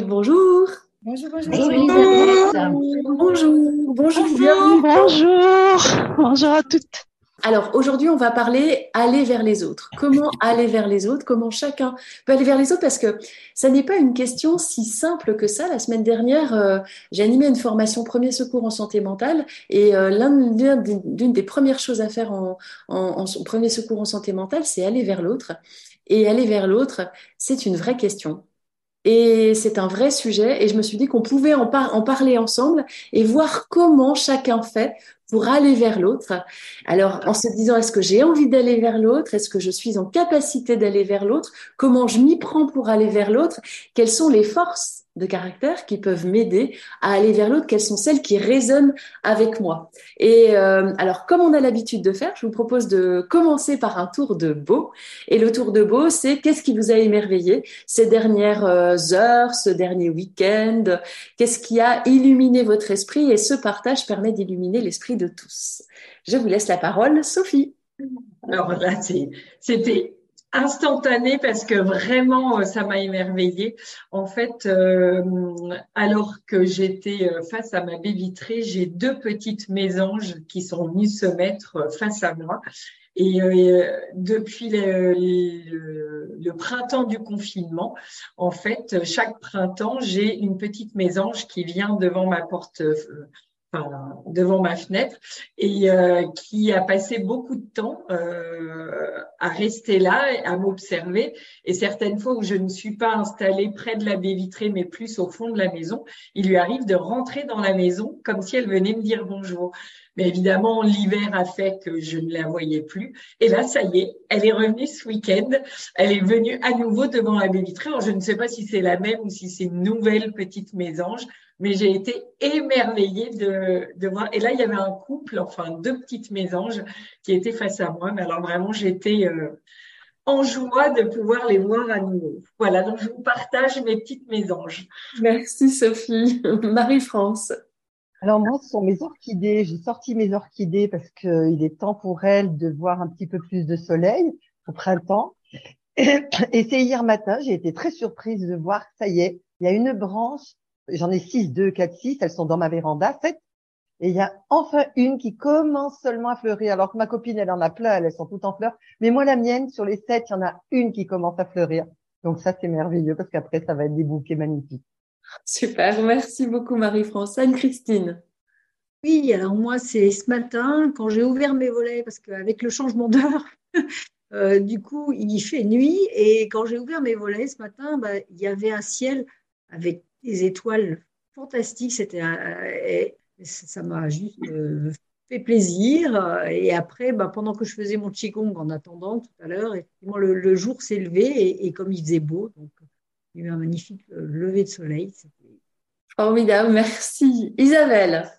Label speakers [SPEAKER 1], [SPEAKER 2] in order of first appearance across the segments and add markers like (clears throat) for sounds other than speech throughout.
[SPEAKER 1] Bonjour.
[SPEAKER 2] Bonjour, bonjour.
[SPEAKER 1] Bonjour. Bonjour. Bonjour.
[SPEAKER 2] Bonjour. Bonjour à toutes.
[SPEAKER 1] Alors aujourd'hui, on va parler aller vers les autres. Comment aller vers les autres? Comment chacun peut aller vers les autres? Parce que ça n'est pas une question si simple que ça. La semaine dernière, euh, j'ai animé une formation premier secours en santé mentale et euh, l'une des premières choses à faire en, en, en premier secours en santé mentale, c'est aller vers l'autre. Et aller vers l'autre, c'est une vraie question. Et c'est un vrai sujet. Et je me suis dit qu'on pouvait en, en, parler ensemble et voir comment chacun fait pour aller vers l'autre. Alors, en se disant, est-ce que j'ai envie d'aller vers l'autre? Est-ce que je suis en capacité d'aller vers l'autre? Comment je m'y prends pour aller vers l'autre? Quelles sont les forces de caractère qui peuvent m'aider à aller vers l'autre, quelles sont celles qui résonnent avec moi. Et euh, alors, comme on a l'habitude de faire, je vous propose de commencer par un tour de beau. Et le tour de beau, c'est qu'est-ce qui vous a émerveillé ces dernières euh, heures, ce dernier week-end? Qu'est-ce qui a illuminé votre esprit? Et ce partage permet d'illuminer l'esprit de tous. Je vous laisse la parole, Sophie.
[SPEAKER 3] Alors là, c'était instantané parce que vraiment euh, ça m'a émerveillée. En fait, euh, alors que j'étais euh, face à ma baie vitrée, j'ai deux petites mésanges qui sont venues se mettre face à moi. Et depuis le, le, printemps du confinement, en fait, chaque printemps, j'ai une petite mésange qui vient devant ma porte devant ma fenêtre et euh, qui a passé beaucoup de temps euh, à rester là, à m'observer. Et certaines fois où je ne suis pas installée près de la baie vitrée, mais plus au fond de la maison, il lui arrive de rentrer dans la maison comme si elle venait me dire bonjour. Mais évidemment, l'hiver a fait que je ne la voyais plus. Et là, ça y est, elle est revenue ce week-end. Elle est venue à nouveau devant la baie vitrée. Alors, je ne sais pas si c'est la même ou si c'est une nouvelle petite mésange mais j'ai été émerveillée de, de, voir. Et là, il y avait un couple, enfin deux petites mésanges qui étaient face à moi. Mais alors vraiment, j'étais euh, en joie de pouvoir les voir à nouveau. Voilà, donc je vous partage mes petites mésanges.
[SPEAKER 1] Merci Sophie. (laughs) Marie-France.
[SPEAKER 2] Alors moi, ce sont mes orchidées. J'ai sorti mes orchidées parce qu'il est temps pour elles de voir un petit peu plus de soleil au printemps. (clears throat) Et c'est hier matin, j'ai été très surprise de voir, ça y est, il y a une branche J'en ai six, deux, quatre, six. Elles sont dans ma véranda, sept. Et il y a enfin une qui commence seulement à fleurir, alors que ma copine, elle en a plein, elles sont toutes en fleurs. Mais moi, la mienne, sur les sept, il y en a une qui commence à fleurir. Donc ça, c'est merveilleux parce qu'après, ça va être des bouquets magnifiques.
[SPEAKER 1] Super, merci beaucoup Marie-France. Anne-Christine.
[SPEAKER 4] Oui, alors moi, c'est ce matin, quand j'ai ouvert mes volets, parce qu'avec le changement d'heure, (laughs) euh, du coup, il fait nuit. Et quand j'ai ouvert mes volets ce matin, bah, il y avait un ciel avec des étoiles fantastiques. C'était ça m'a juste euh, fait plaisir. Et après, bah, pendant que je faisais mon qigong en attendant tout à l'heure, effectivement, le, jour s'est levé et, comme il faisait beau, donc il y a eu un magnifique euh, lever de soleil.
[SPEAKER 1] Formidable, merci. Isabelle.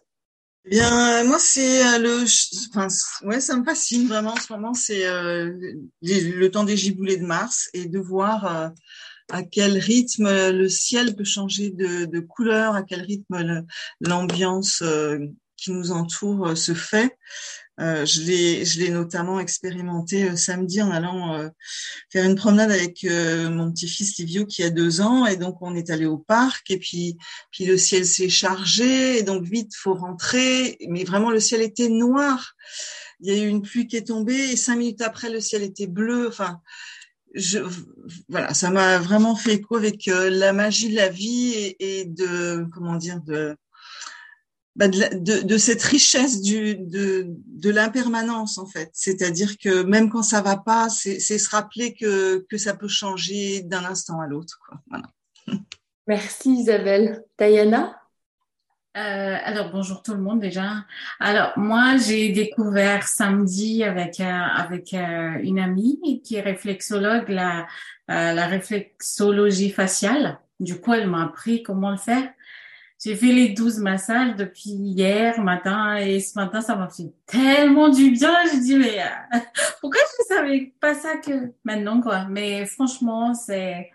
[SPEAKER 5] Eh bien, moi, c'est euh, le, enfin, ouais, ça me fascine vraiment en ce moment. C'est le temps des giboulées de mars et de voir à quel rythme le ciel peut changer de, de couleur, à quel rythme l'ambiance euh, qui nous entoure euh, se fait. Euh, je l'ai, je l'ai notamment expérimenté euh, samedi en allant faire une promenade avec mon petit-fils Livio qui a deux ans et donc on est allé au parc et puis puis le ciel s'est chargé et donc vite faut rentrer mais vraiment le ciel était noir. Il y a eu une pluie qui est tombée et cinq minutes après le ciel était bleu. Enfin, je, voilà, ça m'a vraiment fait écho avec euh, la magie de la vie et, de comment dire de, bah de, de, cette richesse du, de, de l'impermanence en fait. C'est-à-dire que même quand ça va pas, c'est se rappeler que, que ça peut changer d'un instant à l'autre. Voilà.
[SPEAKER 1] Merci Isabelle. Tayana
[SPEAKER 6] euh, alors bonjour tout le monde déjà. Alors moi j'ai découvert samedi avec euh, avec euh, une amie qui est réflexologue la la réflexologie faciale. Du coup, elle m'a appris comment le faire. J'ai fait les 12 massages depuis hier matin et ce matin, ça m'a fait tellement du bien. Je dis, mais euh, (laughs) pourquoi je ne savais pas ça que maintenant, quoi? Mais franchement, c'est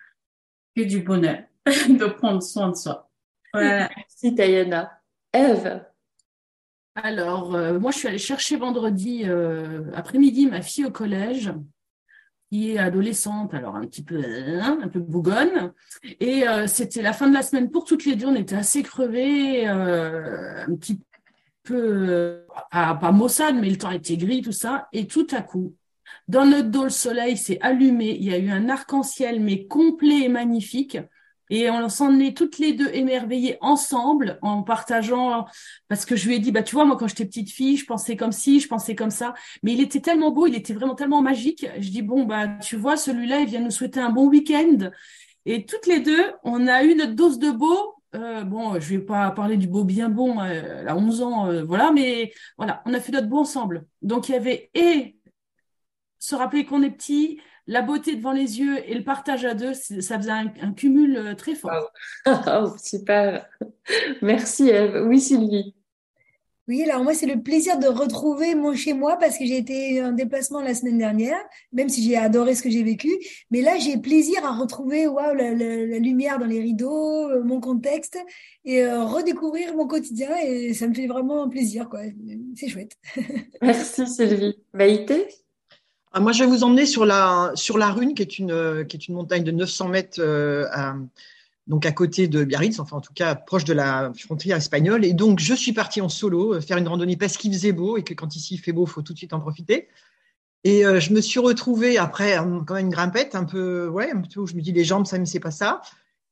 [SPEAKER 6] que du bonheur (laughs) de prendre soin de soi.
[SPEAKER 1] Voilà. (laughs) Merci, Tayana. Eve.
[SPEAKER 7] Alors, euh, moi, je suis allée chercher vendredi euh, après-midi ma fille au collège qui est adolescente, alors un petit peu, hein, un peu bougonne. Et euh, c'était la fin de la semaine pour toutes les deux. On était assez crevés, euh, un petit peu, pas maussade, mais le temps était gris, tout ça. Et tout à coup, dans notre dos, le soleil s'est allumé. Il y a eu un arc-en-ciel, mais complet et magnifique. Et on s'en est toutes les deux émerveillées ensemble en partageant, parce que je lui ai dit, bah tu vois, moi quand j'étais petite fille, je pensais comme ci, je pensais comme ça, mais il était tellement beau, il était vraiment tellement magique. Je dis bon bah tu vois, celui-là, il vient nous souhaiter un bon week-end. Et toutes les deux, on a eu notre dose de beau. Euh, bon, je vais pas parler du beau bien bon, euh, à 11 ans, euh, voilà, mais voilà, on a fait notre beau ensemble. Donc il y avait et se rappeler qu'on est petit, la beauté devant les yeux et le partage à deux, ça faisait un, cumul euh, très fort. (laughs)
[SPEAKER 1] Oh, super. Merci Eve. Oui, Sylvie.
[SPEAKER 4] Oui, alors moi, c'est le plaisir de retrouver mon chez moi parce que j'ai été en déplacement la semaine dernière, même si j'ai adoré ce que j'ai vécu. Mais là, j'ai plaisir à retrouver waouh, la, lumière dans les rideaux, euh, mon contexte et euh, redécouvrir mon quotidien. Et ça me fait vraiment plaisir. quoi. C'est chouette. (laughs)
[SPEAKER 1] Merci Sylvie. Maïté?
[SPEAKER 8] Moi, je vais vous emmener sur la, sur la Rune, qui est, une, qui est une montagne de 900 mètres euh, à, donc à côté de Biarritz, enfin en tout cas proche de la frontière espagnole. Et donc, je suis partie en solo euh, faire une randonnée parce qu'il faisait beau et que quand ici il fait beau, il faut tout de suite en profiter. Et euh, je me suis retrouvée après quand même une grimpette un peu, ouais, un peu où je me dis les jambes, ça ne c'est pas ça.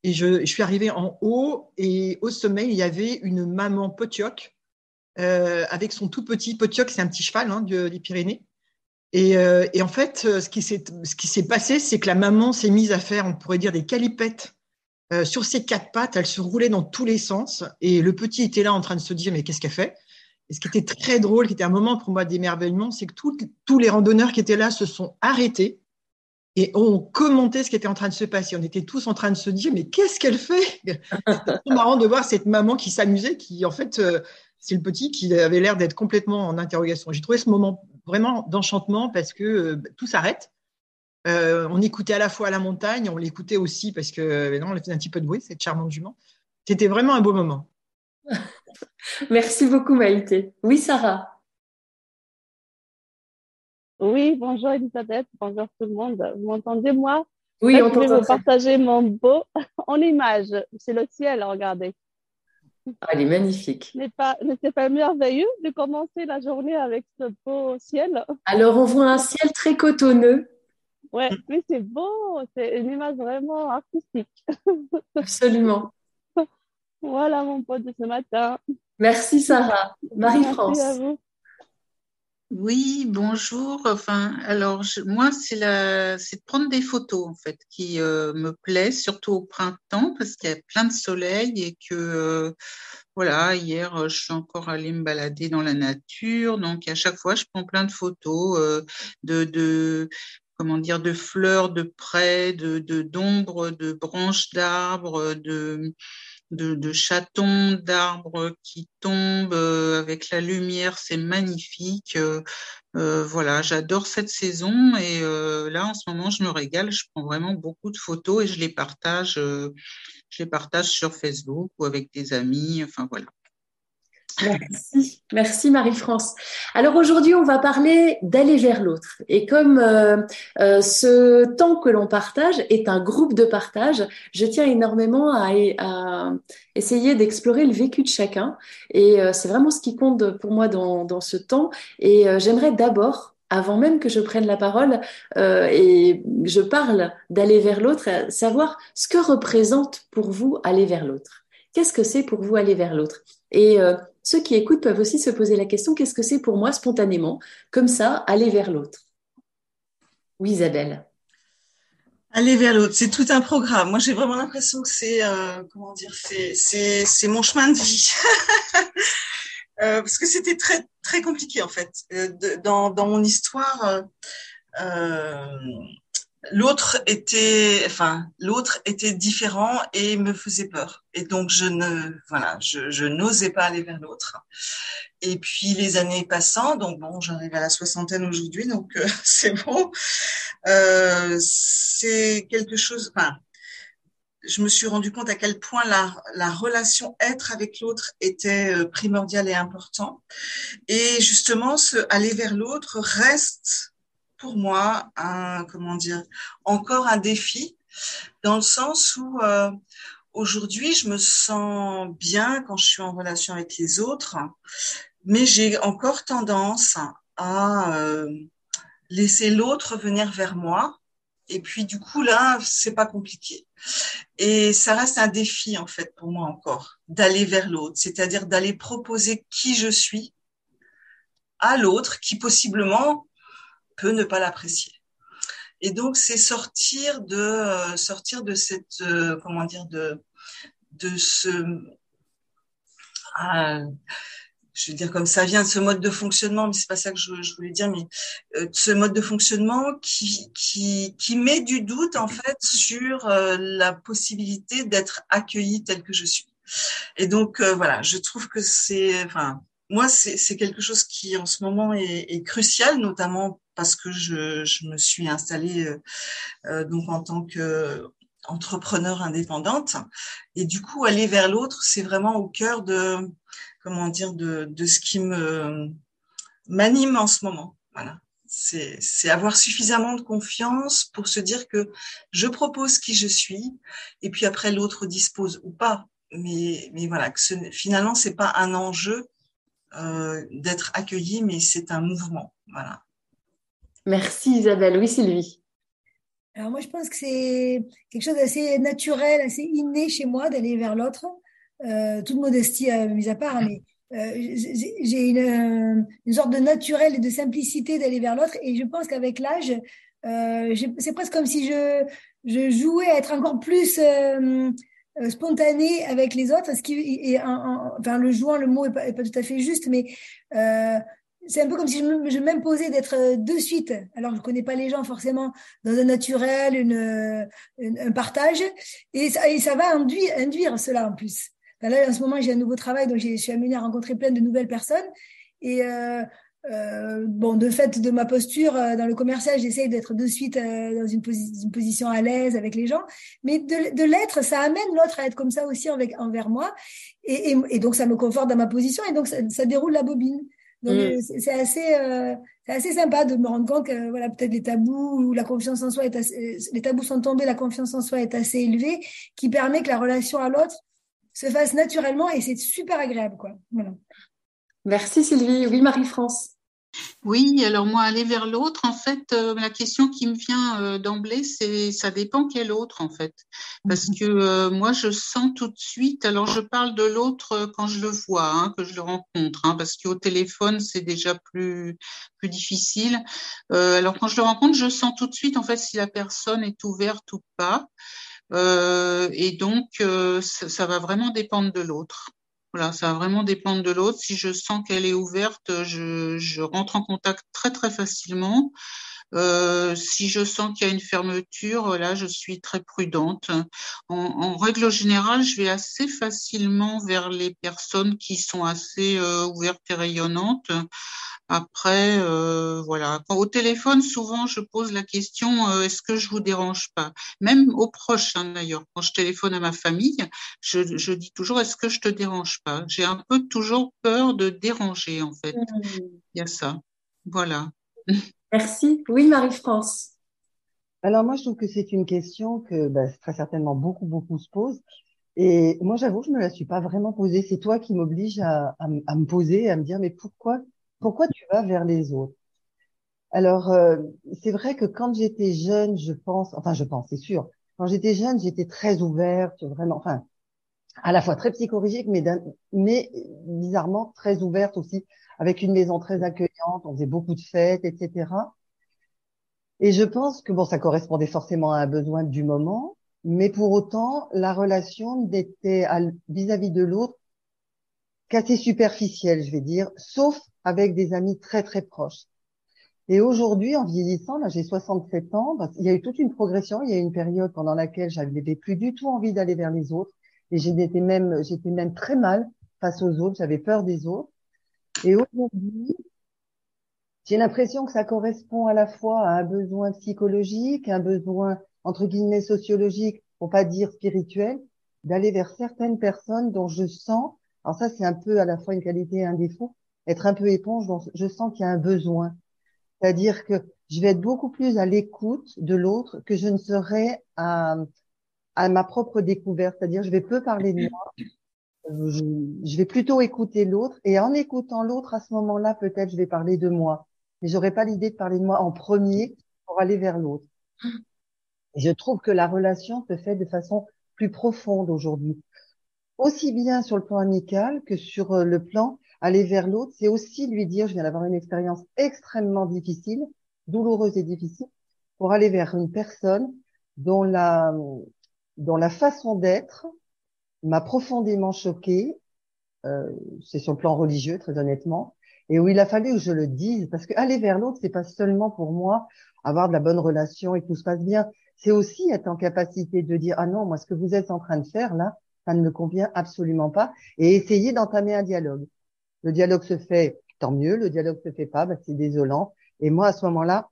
[SPEAKER 8] Et je, je, suis arrivée en haut et au sommet, il y avait une maman potioc euh, avec son tout petit potioc, c'est un petit cheval hein, des Pyrénées. Euh, et, en fait, euh, ce qui s'est passé, c'est que la maman s'est mise à faire, on pourrait dire, des calipettes euh, sur ses quatre pattes. Elle se roulait dans tous les sens. Et le petit était là en train de se dire, mais qu'est-ce qu'elle fait? Et ce qui était très drôle, qui était un moment pour moi d'émerveillement, c'est que tous les randonneurs qui étaient là se sont arrêtés et ont commenté ce qui était en train de se passer. On était tous en train de se dire, mais qu'est-ce qu'elle fait? C'est marrant de voir cette maman qui s'amusait, qui en fait, c'est le petit qui avait l'air d'être complètement en interrogation. J'ai trouvé ce moment vraiment d'enchantement parce que euh, tout s'arrête. Euh, on écoutait à la fois la montagne, on l'écoutait aussi parce que euh, non, on faisait un petit peu de bruit, cette charmante jument. C'était vraiment un beau moment. (laughs)
[SPEAKER 1] Merci beaucoup Maïté. Oui, Sarah.
[SPEAKER 9] Oui, bonjour Elisabeth, bonjour tout le monde. Vous m'entendez moi?
[SPEAKER 1] Oui, on
[SPEAKER 9] Je vais vous partager mon beau (laughs) en image? C'est le ciel, regardez.
[SPEAKER 1] Ah, elle est magnifique.
[SPEAKER 9] N'est pas, n'est pas merveilleux de commencer la journée avec ce beau ciel?
[SPEAKER 1] Alors, on voit un ciel très cotonneux.
[SPEAKER 9] Ouais, mais c'est beau, c'est une image vraiment artistique. (laughs)
[SPEAKER 1] Absolument.
[SPEAKER 9] voilà mon pote de ce matin.
[SPEAKER 1] Merci Sarah. Marie-France.
[SPEAKER 9] Merci à vous.
[SPEAKER 10] Oui, bonjour. Enfin, alors moi, c'est la, c'est de prendre des photos en fait qui euh, me plaît, surtout au printemps parce qu'il y a plein de soleil et que euh, voilà, hier euh, je suis encore allée me balader dans la nature, donc à chaque fois je prends plein de photos de, de comment dire, de fleurs de près, de d'ombres, de branches d'arbres, de de, de chatons, d'arbres qui tombent euh, avec la lumière, c'est magnifique. Euh, euh, voilà, j'adore cette saison et là en ce moment je me régale. Je prends vraiment beaucoup de photos et je les partage, je les partage sur Facebook ou avec des amis. Enfin voilà.
[SPEAKER 1] Merci, merci Marie-France. Alors aujourd'hui, on va parler d'aller vers l'autre. Et comme euh, euh, ce temps que l'on partage est un groupe de partage, je tiens énormément à, essayer d'explorer le vécu de chacun. Et euh, c'est vraiment ce qui compte pour moi dans, dans ce temps. Et j'aimerais d'abord avant même que je prenne la parole et je parle d'aller vers l'autre, savoir ce que représente pour vous aller vers l'autre. Qu'est-ce que c'est pour vous aller vers l'autre? Et ceux qui écoutent peuvent aussi se poser la question, qu'est-ce que c'est pour moi spontanément, comme ça, aller vers l'autre Oui, Isabelle.
[SPEAKER 5] Aller vers l'autre, c'est tout un programme. Moi, j'ai vraiment l'impression que c'est, euh, comment dire, c'est, mon chemin de vie. (laughs) Euh, parce que c'était très, très compliqué, en fait. Euh, dans, mon histoire, l'autre était, enfin, l'autre était différent et me faisait peur. Et donc, je ne, voilà, je, je n'osais pas aller vers l'autre. Et puis, les années passant, donc bon, j'arrive à la soixantaine aujourd'hui, donc euh, (laughs) c'est bon. Euh, c'est quelque chose, enfin, je me suis rendu compte à quel point la, la relation être avec l'autre était euh, primordiale et important. Et justement, ce aller vers l'autre reste pour moi un comment dire encore un défi dans le sens où euh, aujourd'hui je me sens bien quand je suis en relation avec les autres, mais j'ai encore tendance à euh, laisser l'autre venir vers moi. Et puis du coup là, c'est pas compliqué. Et ça reste un défi en fait pour moi encore d'aller vers l'autre, c'est-à-dire d'aller proposer qui je suis à l'autre qui possiblement peut ne pas l'apprécier. Et donc c'est sortir de euh, sortir de cette euh, comment dire de de ce ah, je veux dire comme ça vient de ce mode de fonctionnement, mais c'est pas ça que je, voulais dire, mais euh, ce mode de fonctionnement qui, qui, qui met du doute en fait sur la possibilité d'être accueilli tel que je suis. Et donc voilà, je trouve que c'est, enfin, moi c'est quelque chose qui en ce moment est, est crucial, notamment parce que je, je me suis installée euh, euh, donc en tant que entrepreneur indépendante. Et du coup aller vers l'autre c'est vraiment au cœur de comment dire de, de ce qui me m'anime en ce moment. Voilà. C'est c'est avoir suffisamment de confiance pour se dire que je propose qui je suis et puis après l'autre dispose ou pas. Mais mais voilà que ce, finalement c'est pas un enjeu euh, d'être accueilli mais c'est un mouvement. Voilà
[SPEAKER 1] Merci Isabelle. Oui, Sylvie.
[SPEAKER 11] Alors moi, je pense que c'est quelque chose d'assez naturel, assez inné chez moi d'aller vers l'autre. Euh, toute modestie à, mise à part, mais euh, j'ai une, une, sorte de naturel et de simplicité d'aller vers l'autre. Et je pense qu'avec l'âge, euh, c'est presque comme si je, je jouais à être encore plus euh, euh spontanée avec les autres. Ce qui, et, enfin, le jouant, le mot est pas, est pas tout à fait juste, mais euh, c'est un peu comme si je m'imposais d'être euh, de suite, alors je ne connais pas les gens forcément, dans un naturel, une, un partage, et ça, et ça va induire, induire cela en plus. là, en ce moment, j'ai un nouveau travail, donc je suis amenée à rencontrer plein de nouvelles personnes, et euh, euh, bon, de fait de ma posture euh, dans le commercial, j'essaye d'être de suite euh, dans une, position à l'aise avec les gens, mais de, l'être, ça amène l'autre à être comme ça aussi avec, envers moi, et, donc ça me conforte dans ma position, et donc ça déroule la bobine. Donc mm. euh, c'est assez, euh, c'est assez sympa de me rendre compte que voilà peut-être les tabous ou la confiance en soi est assez, les tabous sont tombés, la confiance en soi est assez élevée, qui permet que la relation à l'autre se fasse naturellement et c'est super agréable quoi. Voilà.
[SPEAKER 1] Merci Sylvie. Oui Marie-France.
[SPEAKER 10] Oui, alors moi, aller vers l'autre, en fait, euh, la question qui me vient euh, d'emblée, c'est ça dépend quel autre, en fait. Parce mhm. que euh, moi, je sens tout de suite, alors je parle de l'autre quand je le vois, hein, que je le rencontre, hein, parce qu'au téléphone, c'est déjà plus, plus difficile. alors quand je le rencontre, je sens tout de suite, en fait, si la personne est ouverte ou pas. et donc, ça, ça va vraiment dépendre de l'autre. Voilà, ça va vraiment dépendre de l'autre. Si je sens qu'elle est ouverte, je, je, rentre en contact très très facilement. Euh, si je sens qu'il y a une fermeture, là, je suis très prudente. En, en, règle générale, je vais assez facilement vers les personnes qui sont assez euh, ouvertes et rayonnantes. Après, euh, voilà. Quand, au téléphone, souvent, je pose la question est-ce que je vous dérange pas? Même aux proches, hein, d'ailleurs. Quand je téléphone à ma famille, je, je dis toujours est-ce que je te dérange pas? J'ai un peu toujours peur de déranger, en fait. Mmh. Il y a ça. Voilà. (laughs)
[SPEAKER 1] Merci. Oui, Marie-France.
[SPEAKER 2] Alors moi, je trouve que c'est une question que bah, très certainement beaucoup, beaucoup se posent. Et moi, j'avoue, je me la suis pas vraiment posée. C'est toi qui m'oblige à, à, à, me poser, à me dire, mais pourquoi pourquoi tu vas vers les autres? Alors, euh, c'est vrai que quand j'étais jeune, je pense, enfin, je pense, c'est sûr, quand j'étais jeune, j'étais très ouverte, vraiment, enfin, à la fois très psychorigique, mais, mais bizarrement très ouverte aussi, avec une maison très accueillante, on faisait beaucoup de fêtes, etc. Et je pense que bon, ça correspondait forcément à un besoin du moment, mais pour autant, la relation n'était vis-à-vis de l'autre qu'assez superficielle, je vais dire, sauf avec des amis très très proches. Et aujourd'hui, en vieillissant, là, j'ai 67 ans, bah, il y a eu toute une progression. Il y a eu une période pendant laquelle j'avais plus du tout envie d'aller vers les autres. Et j'étais même, j'étais même très mal face aux autres. J'avais peur des autres. Et aujourd'hui, j'ai l'impression que ça correspond à la fois à un besoin psychologique, un besoin, entre guillemets, sociologique, pour pas dire spirituel, d'aller vers certaines personnes dont je sens, alors ça, c'est un peu à la fois une qualité et un défaut, être un peu éponge, je sens qu'il y a un besoin. C'est-à-dire que je vais être beaucoup plus à l'écoute de l'autre que je ne serai à, à ma propre découverte. C'est-à-dire, je vais peu parler de moi. Euh, je, vais plutôt écouter l'autre. Et en écoutant l'autre, à ce moment-là, peut-être, je vais parler de moi. Mais j'aurais pas l'idée de parler de moi en premier pour aller vers l'autre. Et je trouve que la relation se fait de façon plus profonde aujourd'hui. Aussi bien sur le plan amical que sur euh, le plan aller vers l'autre, c'est aussi lui dire, je viens d'avoir une expérience extrêmement difficile, douloureuse et difficile, pour aller vers une personne dont la, dont la façon d'être m'a profondément choquée, euh, c'est sur le plan religieux, très honnêtement, et où il a fallu que je le dise, parce que aller vers l'autre, c'est pas seulement pour moi avoir de la bonne relation et que tout se passe bien, c'est aussi être en capacité de dire, ah non, moi, ce que vous êtes en train de faire là, ça ne me convient absolument pas, et essayer d'entamer un dialogue. Le dialogue se fait, tant mieux. Le dialogue se fait pas, bah, c'est désolant. Et moi, à ce moment-là,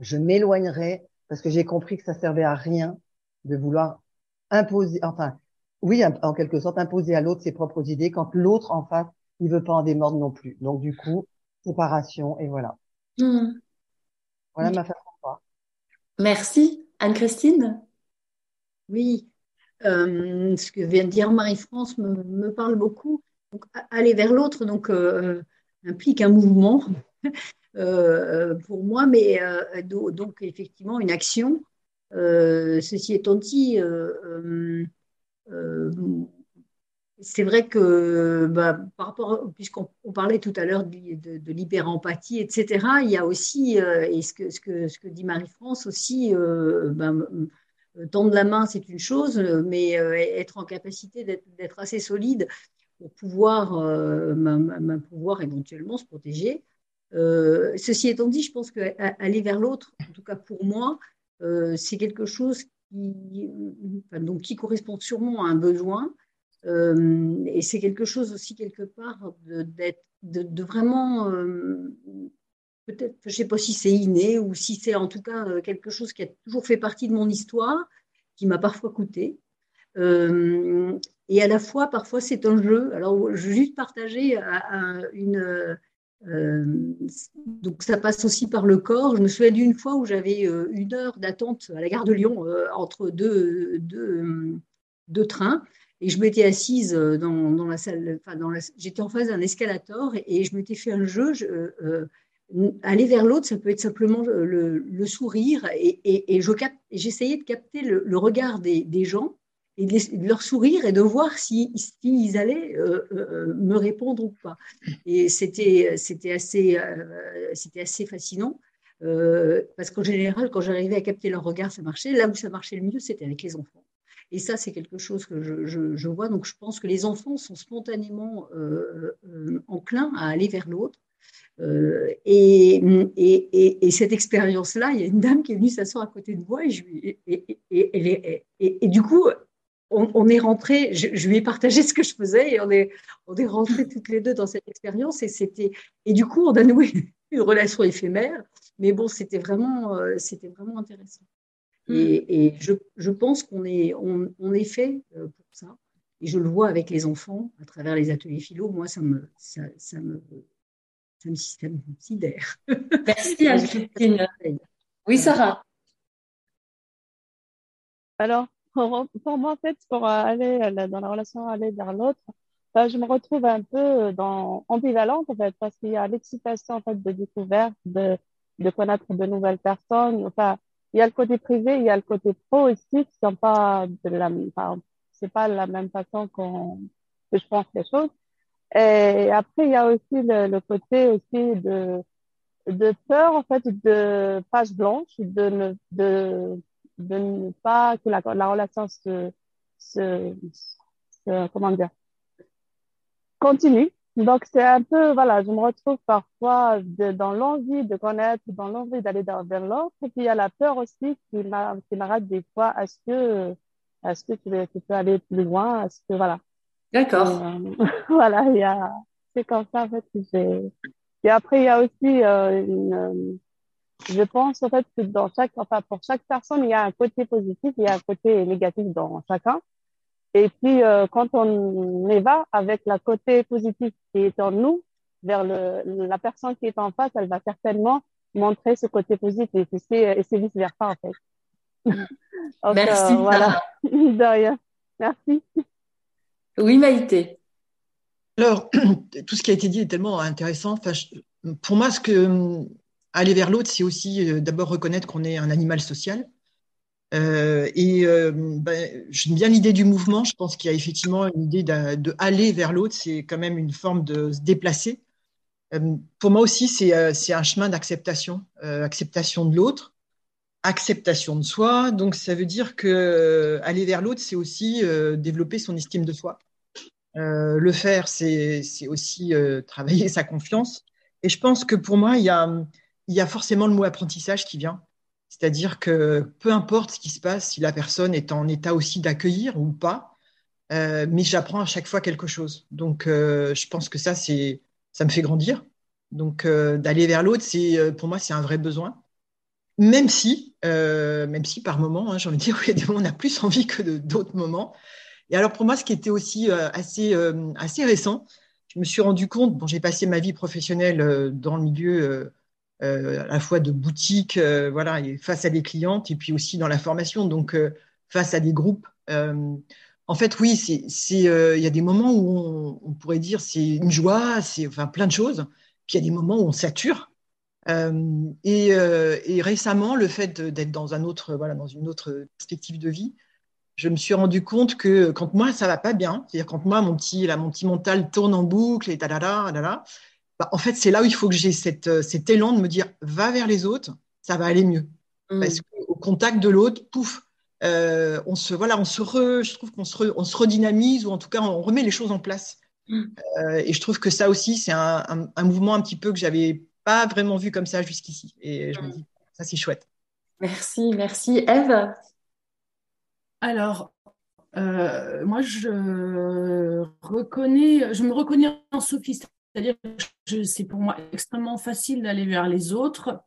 [SPEAKER 2] je m'éloignerai parce que j'ai compris que ça servait à rien de vouloir imposer, enfin, oui, en quelque sorte, imposer à l'autre ses propres idées quand l'autre en face, il veut pas en démordre non plus. Donc, du coup, séparation et voilà. Mmh. Voilà ma façon de voir.
[SPEAKER 1] Merci. Anne-Christine?
[SPEAKER 4] Oui. Euh, ce que vient de dire Marie-France me, me, parle beaucoup. Donc, aller vers l'autre donc euh, implique un mouvement (laughs) euh, pour moi, mais euh, donc effectivement une action. Ceci étant dit, c'est vrai que bah, par rapport, puisqu'on parlait tout à l'heure de, de, de l'hyper-empathie, etc., il y a aussi, et ce que, dit Marie-France aussi, ben, tendre la main, c'est une chose, mais être en capacité d'être assez solide pour pouvoir, euh, pouvoir éventuellement se protéger. Euh, ceci étant dit, je pense qu'aller vers l'autre, en tout cas pour moi, euh, c'est quelque chose qui, donc, qui correspond sûrement à un besoin. et c'est quelque chose aussi quelque part de, de, vraiment, peut-être, je ne sais pas si c'est inné ou si c'est en tout cas quelque chose qui a toujours fait partie de mon histoire, qui m'a parfois coûté. Et à la fois, parfois, c'est un jeu. Alors, je vais juste partager une. Euh, donc, ça passe aussi par le corps. Je me souviens d'une fois où j'avais euh, une heure d'attente à la gare de Lyon euh, entre deux, trains. Et je m'étais assise dans, la salle, enfin j'étais en face d'un escalator et, je m'étais fait un jeu. Je, aller vers l'autre, ça peut être simplement le, sourire et, j'essayais de capter le, regard des, gens et de, leur sourire et de voir s'ils si, ils allaient euh, euh, me répondre ou pas. Et c'était assez euh, assez fascinant parce qu'en général, quand j'arrivais à capter leur regard, ça marchait. Là où ça marchait le mieux, c'était avec les enfants. Et ça, c'est quelque chose que je, vois. Donc, je pense que les enfants sont spontanément enclins à aller vers l'autre. Euh, et, et, et, cette expérience-là, il y a une dame qui est venue s'asseoir à côté de moi et, du coup, on, est rentré, je, lui ai partagé (laughs) ce que je faisais et on est, on est rentré toutes les deux dans cette expérience et c'était, et du coup, on a noué (laughs) une relation éphémère, mais bon, c'était vraiment, euh, c'était vraiment intéressant. Hmm. Et, je, je, pense qu'on est, on, on, est fait euh, pour ça. Et je le vois avec les enfants à travers les ateliers philo. Moi, ça me, ça, ça me, ça me sidère. (laughs)
[SPEAKER 1] Merci, Christine. Oui, Sarah.
[SPEAKER 9] Alors, pour, moi, en fait, pour aller dans la relation, aller vers l'autre, bah, je me retrouve un peu dans ambivalente, en fait, parce qu'il y a l'excitation, en fait, de découverte, de, de connaître de nouvelles personnes. Enfin, il y a le côté privé, il y a le côté pro aussi, qui sont pas de la, c'est pas la même façon qu'on, que je pense les choses. Et après, il y a aussi le, le côté aussi de, de peur, en fait, de page blanche, de, de, de ne pas que la, la relation se, se, se, comment dire, continue Donc, c'est un peu, voilà, je me retrouve parfois de- dans l'envie de connaître, dans l'envie d'aller vers l'autre. Et puis, il y a la peur aussi qui m'a- qui m'arrête des fois. Est-ce que, est-ce que tu, tu peux aller plus loin? Est-ce que, voilà.
[SPEAKER 1] D'accord.
[SPEAKER 9] euh, (laughs) voilà, il y a, c'est comme ça, en fait, j'ai. Et après, il y a aussi euh, une, je pense, en fait, que dans chaque, enfin, pour chaque personne, il y a un côté positif, il y a un côté négatif dans chacun. Et puis, euh, quand on y va avec le côté positif qui est en nous, vers le, la personne qui est en face, elle va certainement montrer ce côté positif et c'est, et c'est vice-versa, en fait. (laughs) Donc,
[SPEAKER 1] Merci,
[SPEAKER 9] euh, voilà.
[SPEAKER 1] Sarah. (laughs)
[SPEAKER 9] De rien. Merci.
[SPEAKER 1] Oui, Maïté.
[SPEAKER 8] Alors, (clears throat) tout ce qui a été dit est tellement intéressant. Enfin, je- pour moi, ce que aller vers l'autre, c'est aussi euh, d'abord reconnaître qu'on est un animal social. Euh, et euh, ben, j'aime bien l'idée du mouvement. Je pense qu'il y a effectivement une idée de, de aller vers l'autre. C'est quand même une forme de se déplacer. Pour moi aussi, c'est un chemin d'acceptation, acceptation de l'autre, acceptation de soi. Donc, ça veut dire que aller vers l'autre, c'est aussi développer son estime de soi. Le faire, c'est aussi travailler (laughs) sa confiance. Et je pense que pour moi, il y a, il y a forcément le mot apprentissage qui vient. C'est-à-dire que peu importe ce qui se passe, si la personne est en état aussi d'accueillir ou pas, euh, mais j'apprends à chaque fois quelque chose. Donc, euh, je pense que ça, c'est, ça me fait grandir. Donc, euh, d'aller vers l'autre, c'est, pour moi, c'est un vrai besoin. Même si, même si par moment, hein, j'ai envie de dire, (laughs) oui, des moments on a plus envie que d'autres moments. Et alors, pour moi, ce qui était aussi assez, assez récent, je me suis rendu compte, bon, j'ai passé ma vie professionnelle dans le milieu à la fois de boutique, euh, voilà, face à des clientes, et puis aussi dans la formation, donc euh, face à des groupes. Euh, en fait, oui, euh, il y a des moments où on, pourrait dire c'est une joie, c'est enfin plein de choses. Puis il y a des moments où on sature. Euh, et, euh, récemment, le fait d'être dans un voilà, dans une autre perspective de vie, je me suis rendu compte que quand moi ça va pas bien, c'est-à-dire quand moi mon petit, là, mon petit mental tourne en boucle et talala, talala, bah, en fait c'est là où il faut que j'ai cette, euh, cet élan de me dire va vers les autres, ça va aller mieux.
[SPEAKER 1] Mm.
[SPEAKER 8] Parce qu'au contact de l'autre, pouf, euh, on se, voilà, on se re- je trouve qu'on se, re- on se redynamise ou en tout cas on remet les choses en place.
[SPEAKER 1] Mm.
[SPEAKER 8] Euh, et je trouve que ça aussi c'est un, un, un mouvement un petit peu que j'avais pas vraiment vu comme ça jusqu'ici. Et je me dis ça c'est chouette.
[SPEAKER 1] Merci, merci. Eve?
[SPEAKER 7] Alors, euh, moi, je reconnais, je me reconnais en Sophie, c'est-à-dire que c'est pour moi extrêmement facile d'aller vers les autres.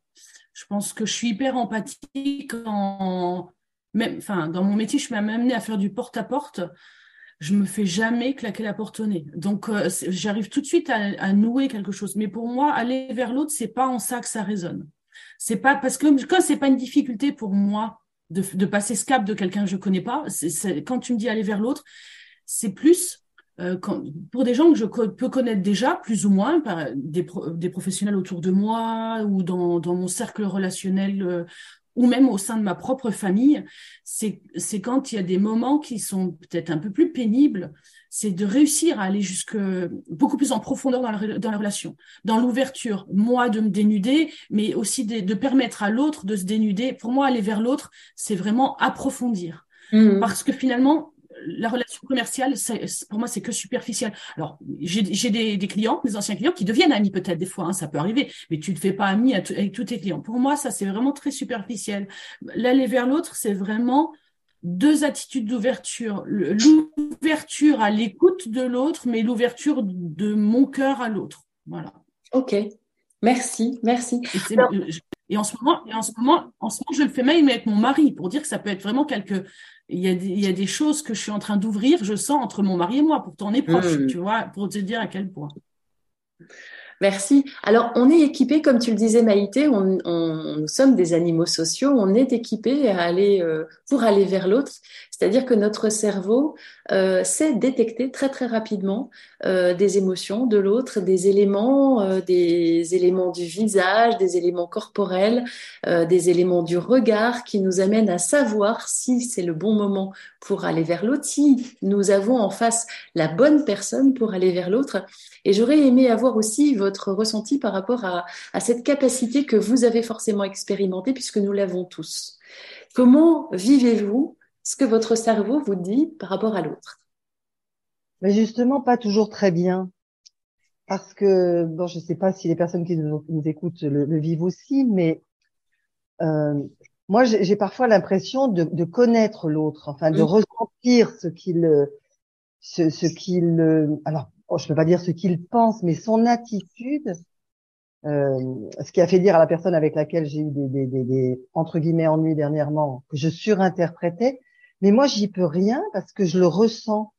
[SPEAKER 7] Je pense que je suis hyper empathique même, dans mon métier, je suis même amenée à faire du porte-à-porte. Je me fais jamais claquer la porte au nez. Donc, euh, j'arrive tout de suite à, nouer quelque chose. Mais pour moi, aller vers l'autre, c'est pas en ça que ça résonne. C'est pas parce que quand c'est pas une difficulté pour moi de, de passer ce cap de quelqu'un que je connais pas, quand tu me dis aller vers l'autre, c'est plus euh, quand, pour des gens que je co- peux connaître déjà, plus ou moins, par des, pro- des professionnels autour de moi ou dans, dans mon cercle relationnel euh, ou même au sein de ma propre famille, c'est, quand il y a des moments qui sont peut-être un peu plus pénibles, c'est de réussir à aller jusque beaucoup plus en profondeur dans la, re- dans la relation, dans l'ouverture, moi de me dénuder, mais aussi de, de permettre à l'autre de se dénuder. Pour moi, aller vers l'autre, c'est vraiment approfondir.
[SPEAKER 1] Mm.
[SPEAKER 7] Parce que finalement, la relation commerciale, c'est- pour moi, c'est que superficiel. Alors, j'ai j'ai des, des clients, des anciens clients, qui deviennent amis peut-être des fois, hein, ça peut arriver, mais tu ne te fais pas ami avec tous tes clients. Pour moi, ça, c'est vraiment très superficiel. L'aller vers l'autre, c'est vraiment deux attitudes d'ouverture. L'ouverture à l'écoute de l'autre, mais l'ouverture de mon cœur à l'autre. Voilà.
[SPEAKER 1] Ok, merci, merci.
[SPEAKER 7] Et, c'est-
[SPEAKER 1] Alors-
[SPEAKER 7] je- et en ce moment, et en ce moment, en ce moment, je le fais même avec mon mari pour dire que ça peut être vraiment quelque. Il y a des, il y a des choses que je suis en train d'ouvrir, je sens entre mon mari et moi. Pourtant, on est proches,
[SPEAKER 1] Mm.
[SPEAKER 7] tu vois, pour te dire à quel point.
[SPEAKER 1] Merci. Alors, on est équipé, comme tu le disais, Maïté, on, on- nous sommes des animaux sociaux, on est équipé à aller, euh, pour aller vers l'autre. C'est-à-dire que notre cerveau euh, sait détecter très très rapidement euh, des émotions de l'autre, des éléments, euh, des éléments du visage, des éléments corporels, des éléments du regard qui nous amènent à savoir si c'est le bon moment pour aller vers l'autre, si nous avons en face la bonne personne pour aller vers l'autre. Et j'aurais aimé avoir aussi votre ressenti par rapport à, à cette capacité que vous avez forcément expérimentée puisque nous l'avons tous. Comment vivez-vous ce que votre cerveau vous dit par rapport à l'autre
[SPEAKER 2] Mais justement, pas toujours très bien. parce que bon, je sais pas si les personnes qui nous, nous écoutent le, le, vivent aussi, mais euh, moi, j'ai parfois l'impression de, de, connaître l'autre, enfin, de mmh. ressentir ce qu'il, ce, ce qu'il, alors, oh, je peux pas dire ce qu'il pense, mais son attitude. Euh, ce qui a fait dire à la personne avec laquelle j'ai eu des, des, des, des, entre guillemets ennuis dernièrement que je surinterprétais, mais moi j'y peux rien parce que je le ressens.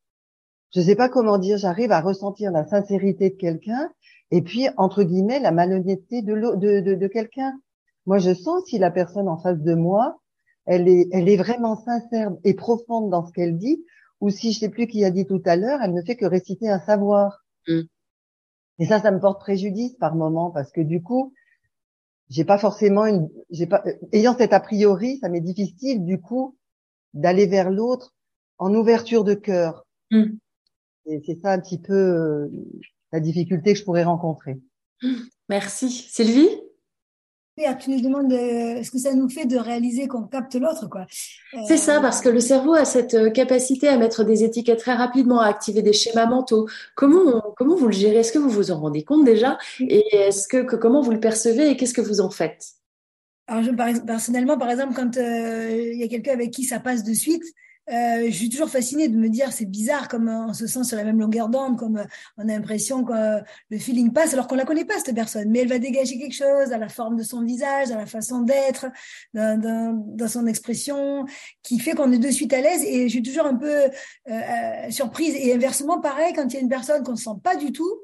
[SPEAKER 2] Je sais pas comment dire, j'arrive à ressentir la sincérité de quelqu'un et puis entre guillemets la malhonnêteté de, de, de, de quelqu'un. Moi, je sens si la personne en face de moi, elle est, elle est vraiment sincère et profonde dans ce qu'elle dit, ou si je sais plus qui a dit tout à l'heure, elle ne fait que réciter un savoir. Mm. Et ça, ça me porte préjudice par moment parce que du coup, j'ai pas forcément une, j'ai pas, ayant cet a priori, ça m'est difficile du coup d'aller vers l'autre en ouverture de cœur. Mm. Et c'est ça un petit peu euh, la difficulté que je pourrais rencontrer.
[SPEAKER 1] Merci. Sylvie?
[SPEAKER 4] Tu nous demandes euh, ce que ça nous fait de réaliser qu'on capte l'autre, quoi?
[SPEAKER 1] C'est ça, parce que le cerveau a cette euh, capacité à mettre des étiquettes très rapidement, à activer des schémas mentaux. Comment, comment vous le gérez? Est-ce que vous vous en rendez compte déjà? Et est-ce que, comment vous le percevez et qu'est-ce que vous en faites?
[SPEAKER 4] Alors, je, personnellement, par exemple, quand euh, il y a quelqu'un avec qui ça passe de suite, euh, je suis toujours fascinée de me dire c'est bizarre comme on se sent sur la même longueur d'onde, comme euh, on a l'impression que euh, le feeling passe alors qu'on la connaît pas cette personne, mais elle va dégager quelque chose à la forme de son visage, à la façon d'être, dans, son expression, qui fait qu'on est de suite à l'aise. Et je suis toujours un peu euh, surprise. Et inversement, pareil, quand il y a une personne qu'on ne sent pas du tout,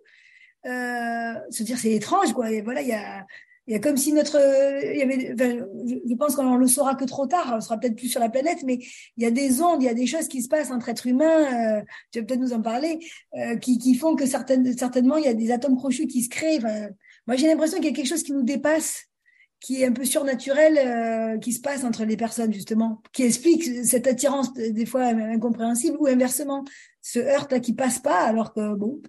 [SPEAKER 4] se dire c'est étrange quoi. Et voilà, il y a il y a comme si notre, il y avait, je pense qu'on le saura que trop tard, on sera peut-être plus sur la planète, mais il y a des ondes, il y a des choses qui se passent entre êtres humains, euh, tu vas peut-être nous en parler, euh, qui, qui font que certaines, certainement il y a des atomes crochus qui se créent. Enfin, moi j'ai l'impression qu'il y a quelque chose qui nous dépasse, qui est un peu surnaturel, euh, qui se passe entre les personnes justement, qui explique cette attirance des fois incompréhensible ou inversement, ce heurt là qui passe pas alors que bon,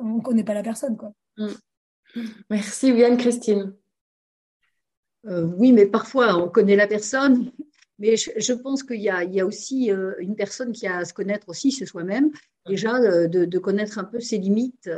[SPEAKER 4] on connaît pas la personne quoi.
[SPEAKER 1] Mm. Merci Yann Christine.
[SPEAKER 4] Euh, oui, mais parfois on connaît la personne, mais je, pense qu'il y, a, aussi euh, une personne qui a à se connaître aussi chez soi-même, déjà euh, de, connaître un peu ses limites.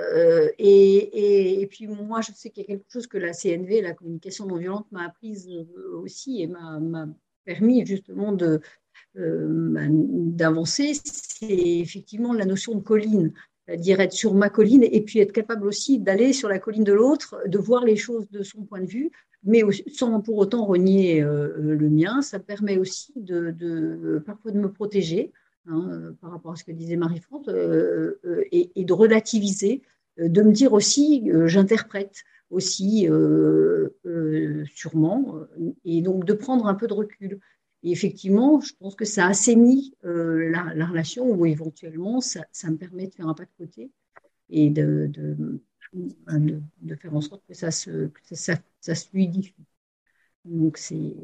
[SPEAKER 4] Et, puis moi, je sais qu'il y a quelque chose que la CNV, la communication non violente, m'a apprise aussi et m'a permis justement bah, d'avancer, c'est effectivement la notion de colline c'est-à-dire être sur ma colline et puis être capable aussi d'aller sur la colline de l'autre, de voir les choses de son point de vue, mais sans pour autant renier euh, le mien. Ça permet aussi de, parfois de me protéger hein, par rapport à ce que disait Marie-France euh, euh, et, de relativiser, de me dire aussi, j'interprète aussi sûrement, et donc de prendre un peu de recul. Et effectivement, je pense que ça assainit la, relation ou éventuellement ça, me permet de faire un pas de côté et de, de, faire en sorte que ça se, ça, ça se fluidifie. Donc, c'est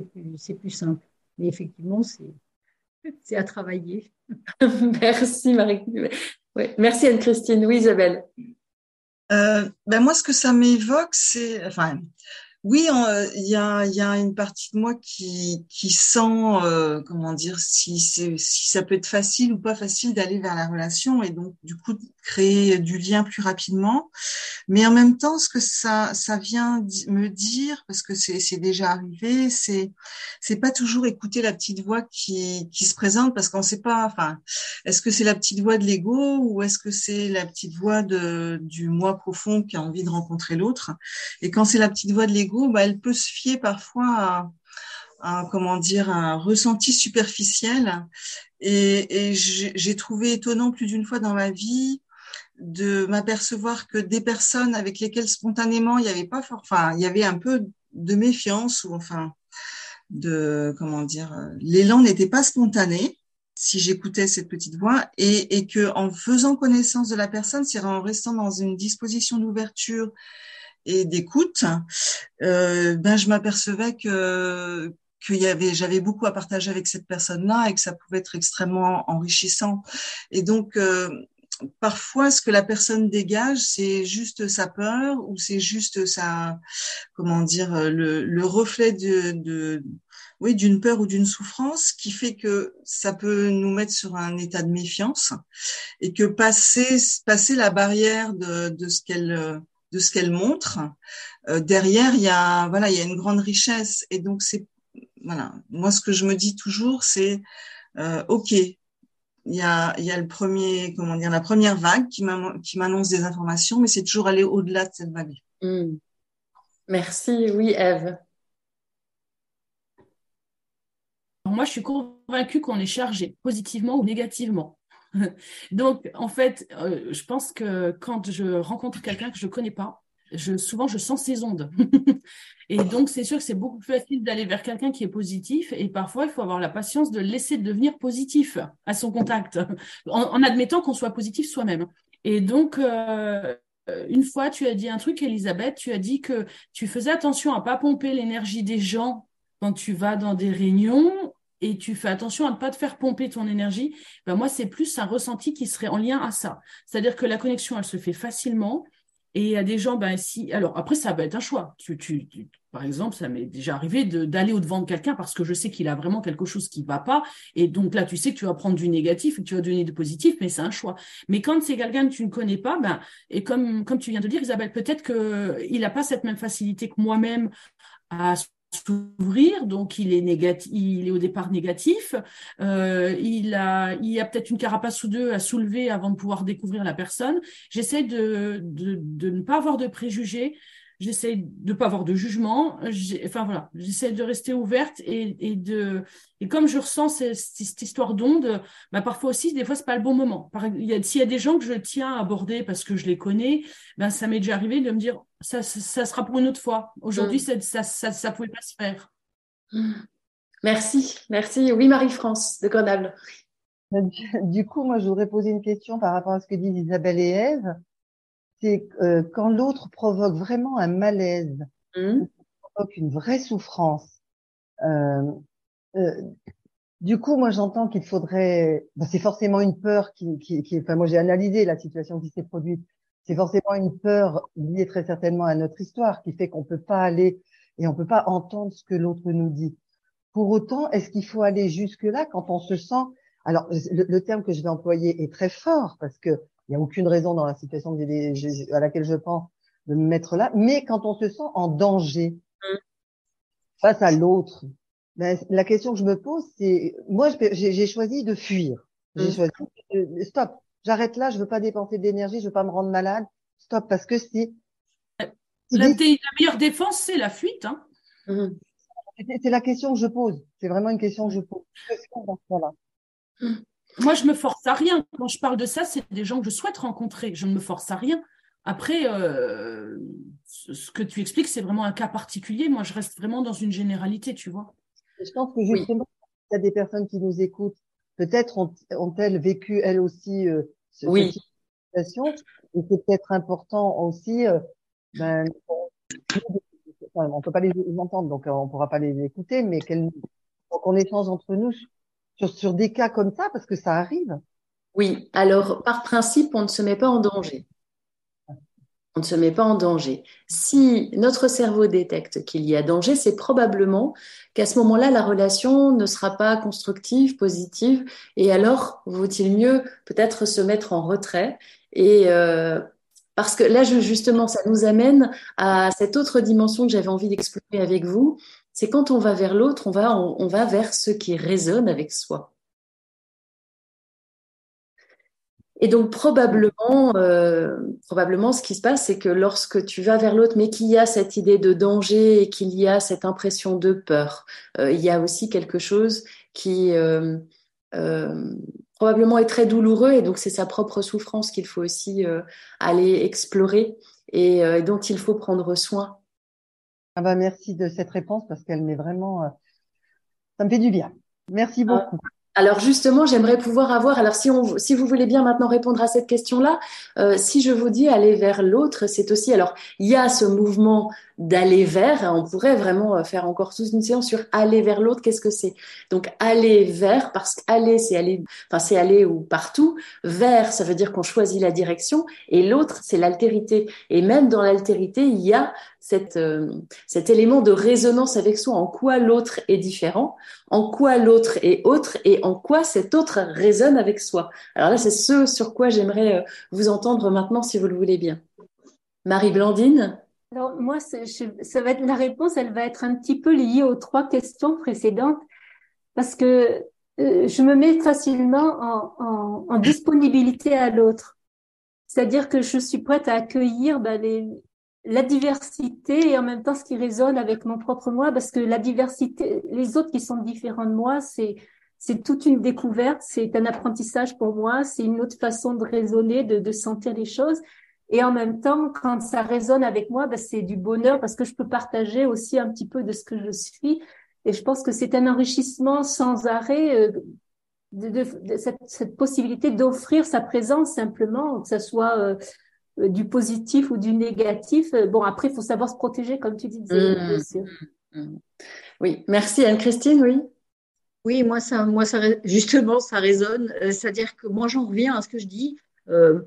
[SPEAKER 4] plus, plus simple. Mais effectivement, c'est (laughs) à travailler. (laughs)
[SPEAKER 1] Merci Marie. Ouais. Merci Anne-Christine. Oui, Isabelle.
[SPEAKER 5] Euh, ben moi, ce que ça m'évoque, c'est, enfin, oui, euh, il y, a, une partie de moi qui, qui sent, euh, comment dire, si, si ça peut être facile ou pas facile d'aller vers la relation. Et donc du coup créer du lien plus rapidement. Mais en même temps, ce que ça, ça vient me dire, parce que c'est déjà arrivé, c'est c'est pas toujours écouter la petite voix qui, qui se présente parce qu'on sait pas. Enfin, est-ce que c'est la petite voix de l'ego ou est-ce que c'est la petite voix de, du moi profond qui a envie de rencontrer l'autre Et quand c'est la petite voix de l'ego bah, elle peut se fier parfois à, comment dire, un ressenti superficiel. Et, j'ai trouvé étonnant plus d'une fois dans ma vie de m'apercevoir que des personnes avec lesquelles spontanément il n'y avait pas, enfin, il y avait un peu de méfiance ou enfin de comment dire, l'élan n'était pas spontané si j'écoutais cette petite voix et, et que en faisant connaissance de la personne, c'est en restant dans une disposition d'ouverture et d'écoute, euh, ben je m'apercevais que qu'il y avait j'avais beaucoup à partager avec cette personne-là et que ça pouvait être extrêmement enrichissant. Et donc euh, parfois ce que la personne dégage, c'est juste sa peur ou c'est juste sa comment dire le, le reflet de, de oui, d'une peur ou d'une souffrance qui fait que ça peut nous mettre sur un état de méfiance et que passer, passer la barrière de, de ce qu'elle de ce qu'elle montre, euh, derrière il y a voilà il y a une grande richesse et donc c'est voilà. Moi ce que je me dis toujours c'est euh, ok il y a il y a le premier comment dire la première vague qui m'annonce des informations mais c'est toujours aller au-delà de cette vague.
[SPEAKER 1] Hmm. Merci oui Eve.
[SPEAKER 7] Moi, je suis convaincue qu'on est chargé, positivement ou négativement. (laughs) Donc, en fait, euh, je pense que quand je rencontre quelqu'un que je ne connais pas, souvent, je sens ses ondes. (laughs) et donc, c'est sûr que c'est beaucoup plus facile d'aller vers quelqu'un qui est positif. Et parfois, il faut avoir la patience de laisser devenir positif à son contact, (laughs) en, admettant qu'on soit positif soi-même. Et donc, euh, une fois, tu as dit un truc, Elisabeth, tu as dit que tu faisais attention à pas pomper l'énergie des gens quand tu vas dans des réunions et tu fais attention à ne pas te faire pomper ton énergie, ben moi, c'est plus un ressenti qui serait en lien à ça. C'est-à-dire que la connexion, elle se fait facilement. Et il y a des gens, ben si. Alors après, ça va être un choix. Tu, tu, par exemple, ça m'est déjà arrivé d'aller au-devant de quelqu'un parce que je sais qu'il a vraiment quelque chose qui ne va pas. Et donc là, tu sais que tu vas prendre du négatif et que tu vas donner du positif, mais c'est un choix. Mais quand c'est quelqu'un que tu ne connais pas, ben, et comme, comme tu viens de dire, Isabelle, peut-être qu'il n'a pas cette même facilité que moi-même à s'ouvrir, donc il est négatif, il est au départ négatif. Euh, il a, il a peut-être une carapace ou deux à soulever avant de pouvoir découvrir la personne. J'essaie de, de, de ne pas avoir de préjugés, j'essaie de pas avoir de jugement. Enfin voilà, j'essaie de rester ouverte et, et, de et comme je ressens cette, cette histoire d'onde, bah parfois aussi des fois c'est pas le bon moment. S'il y a des gens que je tiens à aborder parce que je les connais, ben ça m'est déjà arrivé de me dire ça, ça, sera pour une autre fois. Aujourd'hui mm. ça, ça ça pouvait pas se faire.
[SPEAKER 1] Merci, merci. Oui Marie-France de Grenoble. (laughs)
[SPEAKER 2] Du coup, moi, je voudrais poser une question par rapport à ce que disent Isabelle et Ève c'est euh, quand l'autre provoque vraiment un malaise, mmh. provoque une vraie souffrance. Euh, euh, du coup, moi, j'entends qu'il faudrait. Ben, c'est forcément une peur qui, qui, qui, Enfin, moi, j'ai analysé la situation qui s'est produite. C'est forcément une peur liée très certainement à notre histoire qui fait qu'on peut pas aller et on peut pas entendre ce que l'autre nous dit. Pour autant, est-ce qu'il faut aller jusque là quand on se sent alors, le, le, terme que je vais employer est très fort parce que il n'y a aucune raison dans la situation à laquelle je pense de me mettre là. Mais quand on se sent en danger mm. face à l'autre, ben, la question que je me pose, c'est moi, j'ai choisi de fuir. J'ai mm. choisi stop. J'arrête là. Je veux pas dépenser d'énergie. Je veux pas me rendre malade. Stop, parce que c'est
[SPEAKER 7] la, meilleure défense, c'est la fuite. Hein.
[SPEAKER 2] Mm. C'est la question que je pose. C'est vraiment une question que je pose.
[SPEAKER 7] Moi, je me force à rien. Quand je parle de ça, c'est des gens que je souhaite rencontrer. Je ne me force à rien. Après, euh, ce que tu expliques, c'est vraiment un cas particulier. Moi, je reste vraiment dans une généralité, tu vois.
[SPEAKER 2] Je pense que justement, il y a des personnes qui nous écoutent. Peut-être ont-elles vécu elles aussi euh, ce, oui. cette situation. Et c'est peut-être important aussi. Euh, ben, on peut pas les entendre, donc on pourra pas les écouter, mais qu'on échange entre nous sur, des cas comme ça parce que ça arrive
[SPEAKER 1] Oui, alors par principe, on ne se met pas en danger. On ne se met pas en danger. Si notre cerveau détecte qu'il y a danger, c'est probablement qu'à ce moment-là, la relation ne sera pas constructive, positive, et alors vaut-il mieux peut-être se mettre en retrait et euh, parce que là, justement, ça nous amène à cette autre dimension que j'avais envie d'explorer avec vous, c'est quand on va vers l'autre, on va, vers ce qui résonne avec soi. Et donc probablement, euh, probablement, ce qui se passe, c'est que lorsque tu vas vers l'autre, mais qu'il y a cette idée de danger et qu'il y a cette impression de peur, euh, il y a aussi quelque chose qui euh, probablement est très douloureux et donc c'est sa propre souffrance qu'il faut aussi aller explorer et dont il faut prendre soin.
[SPEAKER 2] Ah bah merci de cette réponse parce qu'elle m'est vraiment, euh, ça me fait du bien. Merci ah. beaucoup.
[SPEAKER 1] Alors justement, j'aimerais pouvoir avoir, alors si, on, si vous voulez bien maintenant répondre à cette question-là, euh, si je vous dis aller vers l'autre, c'est aussi, alors il y a ce mouvement d'aller vers. On pourrait vraiment euh, faire encore toute une séance sur aller vers l'autre. Qu'est-ce que c'est? Donc aller vers, parce qu'aller c'est aller, enfin c'est aller ou partout. Vers, ça veut dire qu'on choisit la direction, et l'autre c'est l'altérité. Et même dans l'altérité, il y a cette, euh, cet élément de résonance avec soi. En quoi l'autre est différent, en quoi l'autre est autre, et en quoi cet autre résonne avec soi? Alors là, c'est ce sur quoi j'aimerais euh, vous entendre maintenant, si vous le voulez bien. Marie Blandine
[SPEAKER 12] alors, moi, ça va être, la réponse, elle va être un petit peu liée aux trois questions précédentes parce que euh, je me mets facilement en, disponibilité à l'autre. C'est-à-dire que je suis prête à accueillir ben, la diversité et en même temps ce qui résonne avec mon propre moi parce que la diversité, les autres qui sont différents de moi, c'est c'est toute une découverte, c'est un apprentissage pour moi, c'est une autre façon de raisonner, de sentir les choses. Et en même temps, quand ça résonne avec moi, ben, c'est du bonheur parce que je peux partager aussi un petit peu de ce que je suis. Et je pense que c'est un enrichissement sans arrêt euh, de, de, cette, cette, possibilité d'offrir sa présence simplement, que ce soit euh, euh, du positif ou du négatif. Bon, après, il faut savoir se protéger, comme tu disais. Mmh,
[SPEAKER 1] mmh, mmh. Oui, merci Anne-Christine, oui.
[SPEAKER 4] Oui, moi, ça, moi ça, (laughs) justement, ça résonne. C'est-à-dire que moi, j'en reviens à ce que je dis. Euh,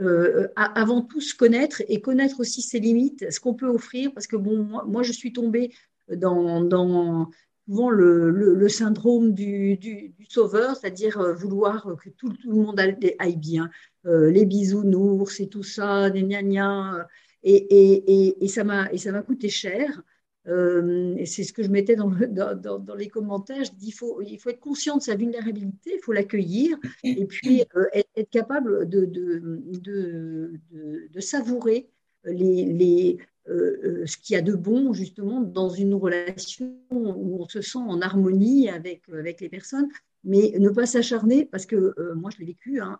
[SPEAKER 4] euh, avant tout se connaître et connaître aussi ses limites, ce qu'on peut offrir, parce que bon, moi, je suis tombée dans, dans souvent le, syndrome du, sauveur, c'est-à-dire euh, vouloir que tout, le monde aille bien, euh, les bisounours et tout ça, des gna, et, et, et, et ça m'a coûté cher. Euh, et c'est ce que je mettais dans, les commentaires. Il faut, être conscient de sa vulnérabilité, il faut l'accueillir et puis euh, être, capable de, savourer euh, ce qu'il y a de bon justement dans une relation où on se sent en harmonie avec, les personnes, mais ne pas s'acharner parce que moi je l'ai vécu hein,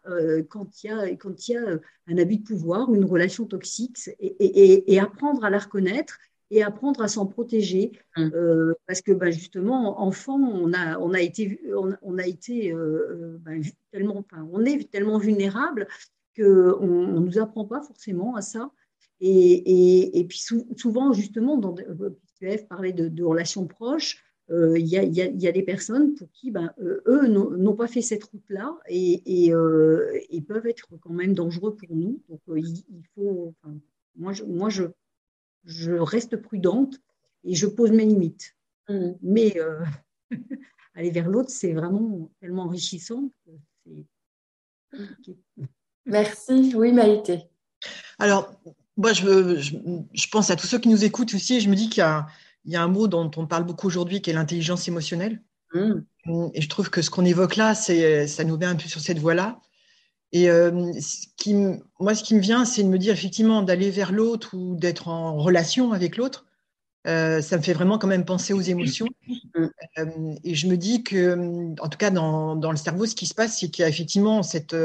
[SPEAKER 4] quand il y a un abus de pouvoir ou une relation toxique et apprendre à la reconnaître et apprendre à s'en protéger mmh. euh, parce que bah, justement enfant on a on a été on, a été euh, bah, tellement enfin, on est tellement vulnérable que on, on nous apprend pas forcément à ça et, et, et puis souvent justement dans PF parlait de, de, relations proches euh, il y, a, y, a, y, a, des personnes pour qui ben, eux n'ont pas fait cette route-là et, et, et, peuvent être quand même dangereux pour nous. Donc il, il faut, enfin, moi, je, moi je, je reste prudente et je pose mes limites. Mm. Mais euh, (laughs) aller vers l'autre, c'est vraiment tellement enrichissant.
[SPEAKER 1] Merci. Oui, Maïté.
[SPEAKER 8] Alors, moi, je, je, pense à tous ceux qui nous écoutent aussi et je me dis qu'il y, y a, un mot dont on parle beaucoup aujourd'hui qui est l'intelligence émotionnelle. Mm. Et je trouve que ce qu'on évoque là, ça nous met un peu sur cette voie-là. Et euh, ce qui, moi, ce qui me vient, c'est de me dire effectivement d'aller vers l'autre ou d'être en relation avec l'autre. Euh, ça me fait vraiment quand même penser aux émotions. Euh, et je me dis que, en tout cas, dans, dans le cerveau, ce qui se passe, c'est qu'il y a effectivement cette.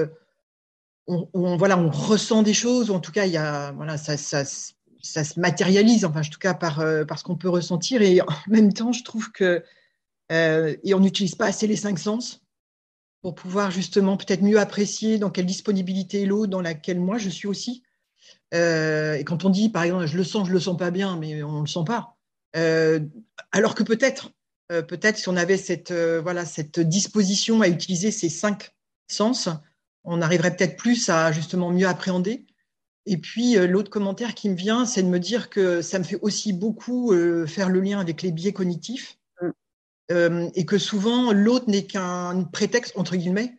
[SPEAKER 8] On, on, voilà, on ressent des choses, ou en tout cas, il y a, voilà, ça, ça, ça se matérialise, enfin, en tout cas, par, par ce qu'on peut ressentir. Et en (laughs) même temps, je trouve que. et on n'utilise pas assez les cinq sens pour pouvoir justement peut-être mieux apprécier dans quelle disponibilité est l'eau dans laquelle moi je suis aussi. Euh, et quand on dit, par exemple, je le sens, je le sens pas bien, mais on le sent pas. Euh, alors que peut-être, euh, peut-être si on avait cette voilà cette disposition à utiliser ces cinq sens, on arriverait peut-être plus à justement mieux appréhender. Et puis l'autre commentaire qui me vient, c'est de me dire que ça me fait aussi beaucoup faire le lien avec les biais cognitifs euh, et que souvent l'autre n'est qu'un prétexte entre guillemets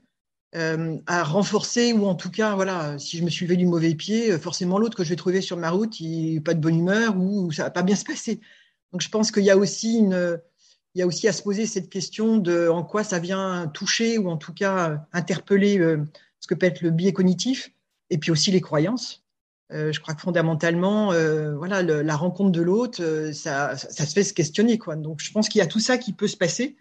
[SPEAKER 8] euh, à renforcer ou en tout cas voilà si je me suis levé du mauvais pied euh, forcément l'autre que je vais trouver sur ma route il n'est pas de bonne humeur ou ça va pas bien se passer. Donc je pense qu'il y a aussi il y a aussi à se poser cette question de en quoi ça vient toucher ou en tout cas interpeller ce que peut être le biais cognitif et puis aussi les croyances euh, je crois que fondamentalement, euh, voilà, la rencontre de l'autre, euh, ça, ça, se fait se questionner, quoi. Donc, je pense qu'il y a tout ça qui peut se passer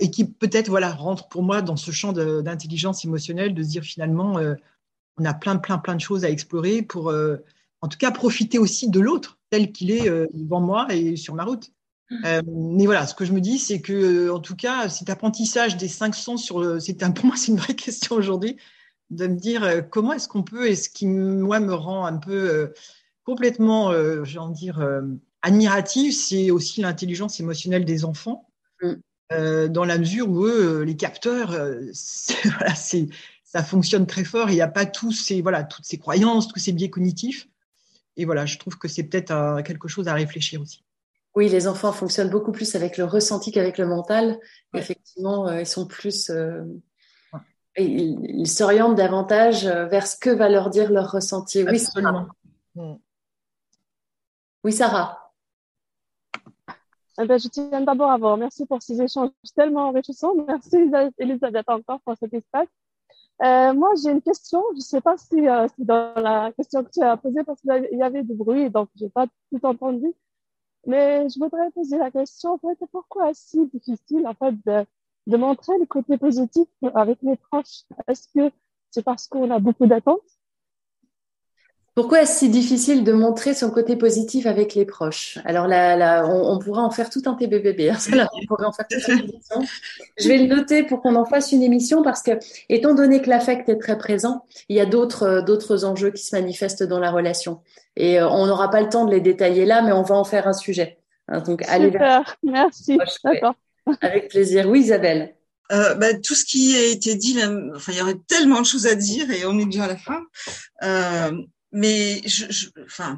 [SPEAKER 8] et qui peut-être, voilà, rentre pour moi dans ce champ d'intelligence émotionnelle, de se dire finalement, on a plein, plein, plein de choses à explorer pour, en tout cas, profiter aussi de l'autre tel qu'il est devant moi et sur ma route. Mmh. mais voilà, ce que je me dis, c'est que, en tout cas, cet apprentissage des cinq sens sur, c'est pour moi, c'est une vraie (laughs) question aujourd'hui de me dire euh, comment est-ce qu'on peut, et ce qui moi me rend un peu, euh, complètement, euh, j'ai envie de dire, euh, admirative, c'est aussi l'intelligence émotionnelle des enfants.
[SPEAKER 1] Mm.
[SPEAKER 8] Dans la mesure où eux, les capteurs, (laughs) voilà, ça fonctionne très fort. Il n'y a pas tous ces, voilà, toutes ces croyances, tous ces biais cognitifs. Et voilà, je trouve que c'est peut-être quelque chose à réfléchir aussi.
[SPEAKER 1] Oui, les enfants fonctionnent beaucoup plus avec le ressenti qu'avec le mental. Effectivement, ils sont plus, ils ils s'orientent davantage euh, vers ce que va leur dire leur ressenti. Oui,
[SPEAKER 8] Absolument.
[SPEAKER 1] Sarah. Oui, Sarah.
[SPEAKER 9] Eh ben, je tiens d'abord à vous remercier pour ces échanges tellement enrichissants. Merci Elisa- Elisabeth encore pour cet espace. Euh, moi, j'ai une question. Je ne sais pas si euh, c'est dans la question que tu as posée parce qu'il y avait du bruit, donc j'ai pas tout entendu. Mais je voudrais poser la question, en fait, pourquoi est-ce si difficile, en fait, de, de montrer le côté positif avec les proches? Est-ce que c'est parce qu'on a beaucoup d'attentes?
[SPEAKER 1] Pourquoi est-ce si difficile de montrer son côté positif avec les proches? Alors là, là, on, on pourra en faire tout un TBBB. hein. (laughs) Ça, là, on pourrait en faire toute une émission. Je vais le noter pour qu'on en fasse une émission parce que, étant donné que l'affect est très présent, il y a d'autres euh, d'autres enjeux qui se manifestent dans la relation. Et euh, on n'aura pas le temps de les détailler là, mais on va en faire un sujet. Hein, donc, allez vers
[SPEAKER 9] Super, merci. D'accord.
[SPEAKER 1] Avec plaisir. Oui, Isabelle.
[SPEAKER 5] Euh, bah, tout ce qui a été dit, enfin, il y aurait tellement de choses à dire et on est déjà à la fin. Euh, mais enfin,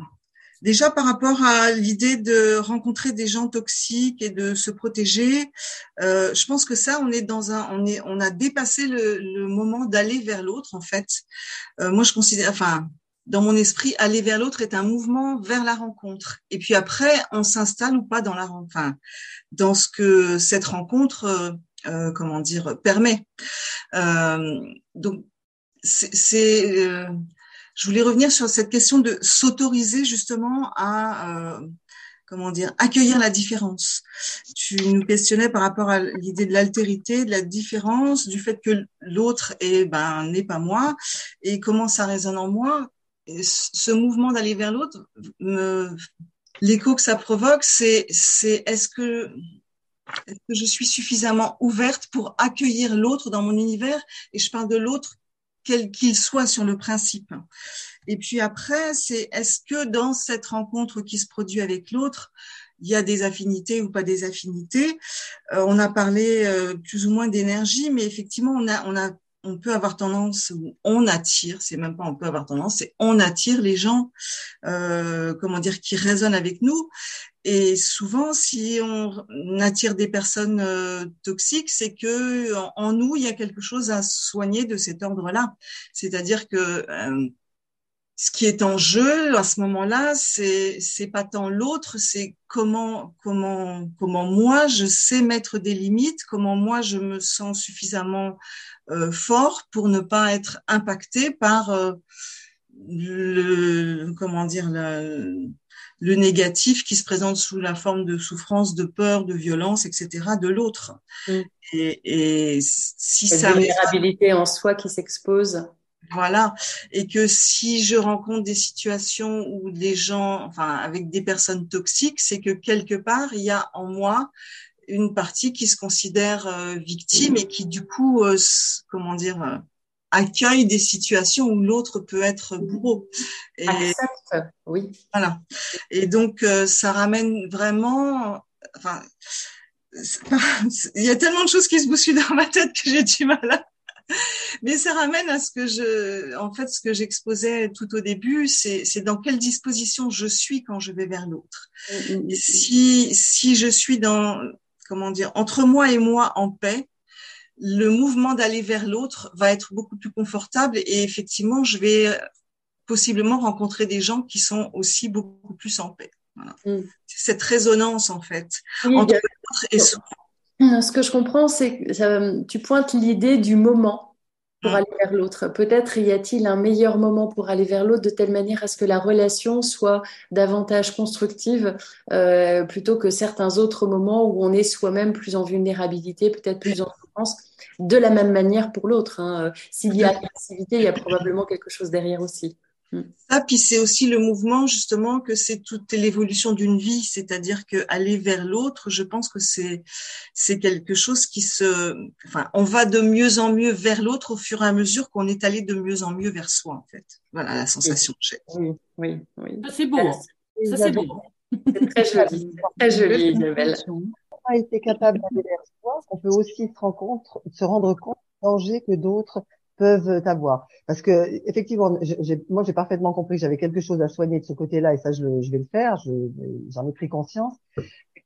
[SPEAKER 5] déjà par rapport à l'idée de rencontrer des gens toxiques et de se protéger, euh, je pense que ça, on est dans un, on est, on a dépassé le, le moment d'aller vers l'autre en fait. Moi, je considère, enfin, dans mon esprit, aller vers l'autre est un mouvement vers la rencontre. Et puis après, on s'installe ou pas dans la, ren- enfin, dans ce que cette rencontre, euh, euh, comment dire, permet. Euh, donc, c'est, c'est, euh, je voulais revenir sur cette question de s'autoriser justement à, euh, comment dire, accueillir la différence. Tu nous questionnais par rapport à l'idée de l'altérité, de la différence, du fait que l'autre est, ben, n'est pas moi, et comment ça résonne en moi. Ce mouvement d'aller vers l'autre, l'écho que ça provoque, c'est, c'est est-ce que est-ce que je suis suffisamment ouverte pour accueillir l'autre dans mon univers Et je parle de l'autre quel qu'il soit sur le principe. Et puis après, c'est est-ce que dans cette rencontre qui se produit avec l'autre, il y a des affinités ou pas des affinités? Euh, On a parlé euh, plus ou moins d'énergie, mais effectivement, on a, on a, on peut avoir tendance, ou on attire, c'est même pas on peut avoir tendance, c'est on attire les gens, euh, comment dire, qui résonnent avec nous. Et souvent, si on attire des personnes euh, toxiques, c'est que en, nous, il y a quelque chose à soigner de cet ordre-là. C'est-à-dire que euh, ce qui est en jeu à ce moment-là, c'est c'est pas tant l'autre, c'est comment comment comment moi je sais mettre des limites, comment moi je me sens suffisamment euh, fort pour ne pas être impacté par euh, le comment dire le, le négatif qui se présente sous la forme de souffrance, de peur, de violence, etc. de l'autre.
[SPEAKER 1] Mm.
[SPEAKER 5] Et, et si
[SPEAKER 1] La
[SPEAKER 5] ça
[SPEAKER 1] vulnérabilité en soi qui s'expose.
[SPEAKER 5] Voilà. Et que si je rencontre des situations où les gens, enfin, avec des personnes toxiques, c'est que quelque part, il y a en moi une partie qui se considère euh, victime et qui, du coup, euh, comment dire, euh, accueille des situations où l'autre peut être bourreau. Et
[SPEAKER 1] Accepte, oui.
[SPEAKER 5] voilà. Et donc, euh, ça ramène vraiment, enfin, il y a tellement de choses qui se bousculent dans ma tête que j'ai du mal à, (laughs) mais ça ramène à ce que je, en fait, ce que j'exposais tout au début, c'est, c'est dans quelle disposition je suis quand je vais vers l'autre. Et si, si je suis dans, comment dire, entre moi et moi en paix, le mouvement d'aller vers l'autre va être beaucoup plus confortable et effectivement, je vais possiblement rencontrer des gens qui sont aussi beaucoup plus en paix. Voilà. Cette résonance, en fait, entre l'autre et soi.
[SPEAKER 1] Ce que je comprends, c'est que ça- tu pointes l'idée du moment pour
[SPEAKER 5] Mm.
[SPEAKER 1] aller vers l'autre. Peut-être y a-t-il un meilleur moment pour aller vers l'autre de telle manière à ce que la relation soit davantage constructive euh, plutôt que certains autres moments où on est soi-même plus en vulnérabilité, peut-être plus en souffrance, de la même manière pour l'autre. hein. Euh, S'il y a agressivité, il y a probablement quelque chose derrière aussi.
[SPEAKER 5] Ça, puis c'est aussi le mouvement justement que c'est toute l'évolution d'une vie, c'est-à-dire que aller vers l'autre, je pense que c'est c'est quelque chose qui se, enfin, on va de mieux en mieux vers l'autre au fur et à mesure qu'on est allé de mieux en mieux vers soi, en fait. Voilà la sensation que j'ai.
[SPEAKER 1] Oui, oui, oui.
[SPEAKER 7] Ça, c'est beau. hein. Ça, c'est beau.
[SPEAKER 1] C'est très joli, très joli, Isabelle.
[SPEAKER 2] On a été capable d'aller vers soi, on peut aussi se rendre compte, se rendre compte du danger que d'autres peuvent avoir. Parce que effectivement, moi j'ai parfaitement compris que j'avais quelque chose à soigner de ce côté-là et ça je, je vais le faire. je- J'en ai pris conscience.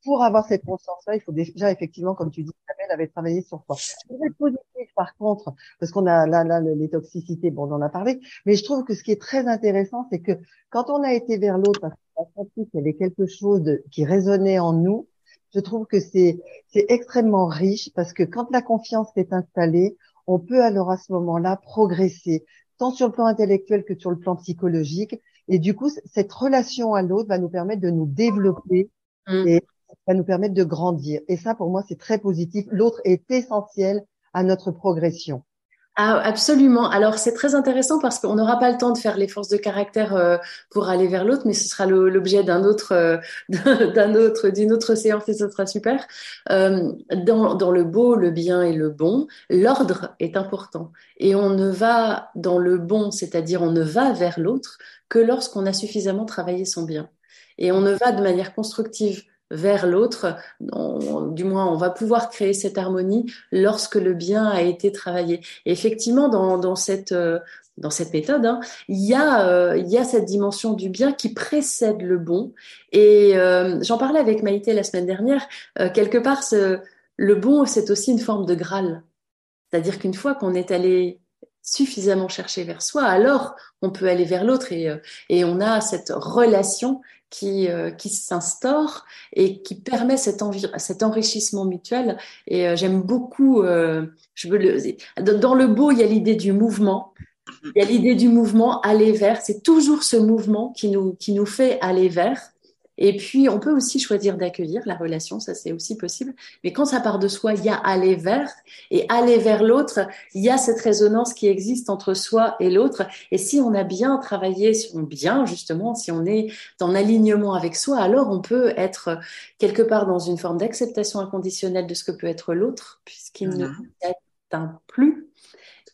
[SPEAKER 2] Pour avoir cette conscience-là, il faut déjà effectivement, comme tu dis, Isabelle avait travaillé sur soi. Être positif, par contre, parce qu'on a là, là, les toxicités, bon, on en a parlé, mais je trouve que ce qui est très intéressant, c'est que quand on a été vers l'autre, parce qu'on a senti qu'il y avait quelque chose qui résonnait en nous, je trouve que c'est extrêmement riche parce que quand la confiance est installée, on peut alors à ce moment-là progresser, tant sur le plan intellectuel que sur le plan psychologique. Et du coup, cette relation à l'autre va nous permettre de nous développer
[SPEAKER 1] Mm.
[SPEAKER 2] et va nous permettre de grandir. Et ça, pour moi, c'est très positif. L'autre est essentiel à notre progression.
[SPEAKER 1] Ah, absolument. Alors, c'est très intéressant parce qu'on n'aura pas le temps de faire les forces de caractère euh, pour aller vers l'autre, mais ce sera l'objet d'un autre, euh, (laughs) d'un autre, d'une autre séance et ce sera super. Euh, dans, dans le beau, le bien et le bon, l'ordre est important. Et on ne va dans le bon, c'est-à-dire on ne va vers l'autre que lorsqu'on a suffisamment travaillé son bien. Et on ne va de manière constructive vers l'autre, du moins on va pouvoir créer cette harmonie lorsque le bien a été travaillé. Et effectivement, dans, dans cette euh, dans cette méthode, hein, il y a euh, il y a cette dimension du bien qui précède le bon. Et euh, j'en parlais avec Maïté la semaine dernière. euh, quelque part, le bon, c'est aussi une forme de graal. C'est-à-dire qu'une fois qu'on est allé suffisamment chercher vers soi, alors on peut aller vers l'autre et, euh, et on a cette relation qui, euh, qui s'instaure et qui permet cet, cet enrichissement mutuel. Et euh, j'aime beaucoup, euh, je veux le, dans le beau, il y a l'idée du mouvement. Il y a l'idée du mouvement aller vers. C'est toujours ce mouvement qui nous, qui nous fait aller vers. Et puis, on peut aussi choisir d'accueillir la relation, ça c'est aussi possible. Mais quand ça part de soi, il y a aller vers. Et aller vers l'autre, il y a cette résonance qui existe entre soi et l'autre. Et si on a bien travaillé son bien, justement, si on est en alignement avec soi, alors on peut être quelque part dans une forme d'acceptation inconditionnelle de ce que peut être l'autre, puisqu'il ne
[SPEAKER 5] Voilà.
[SPEAKER 1] nous atteint plus.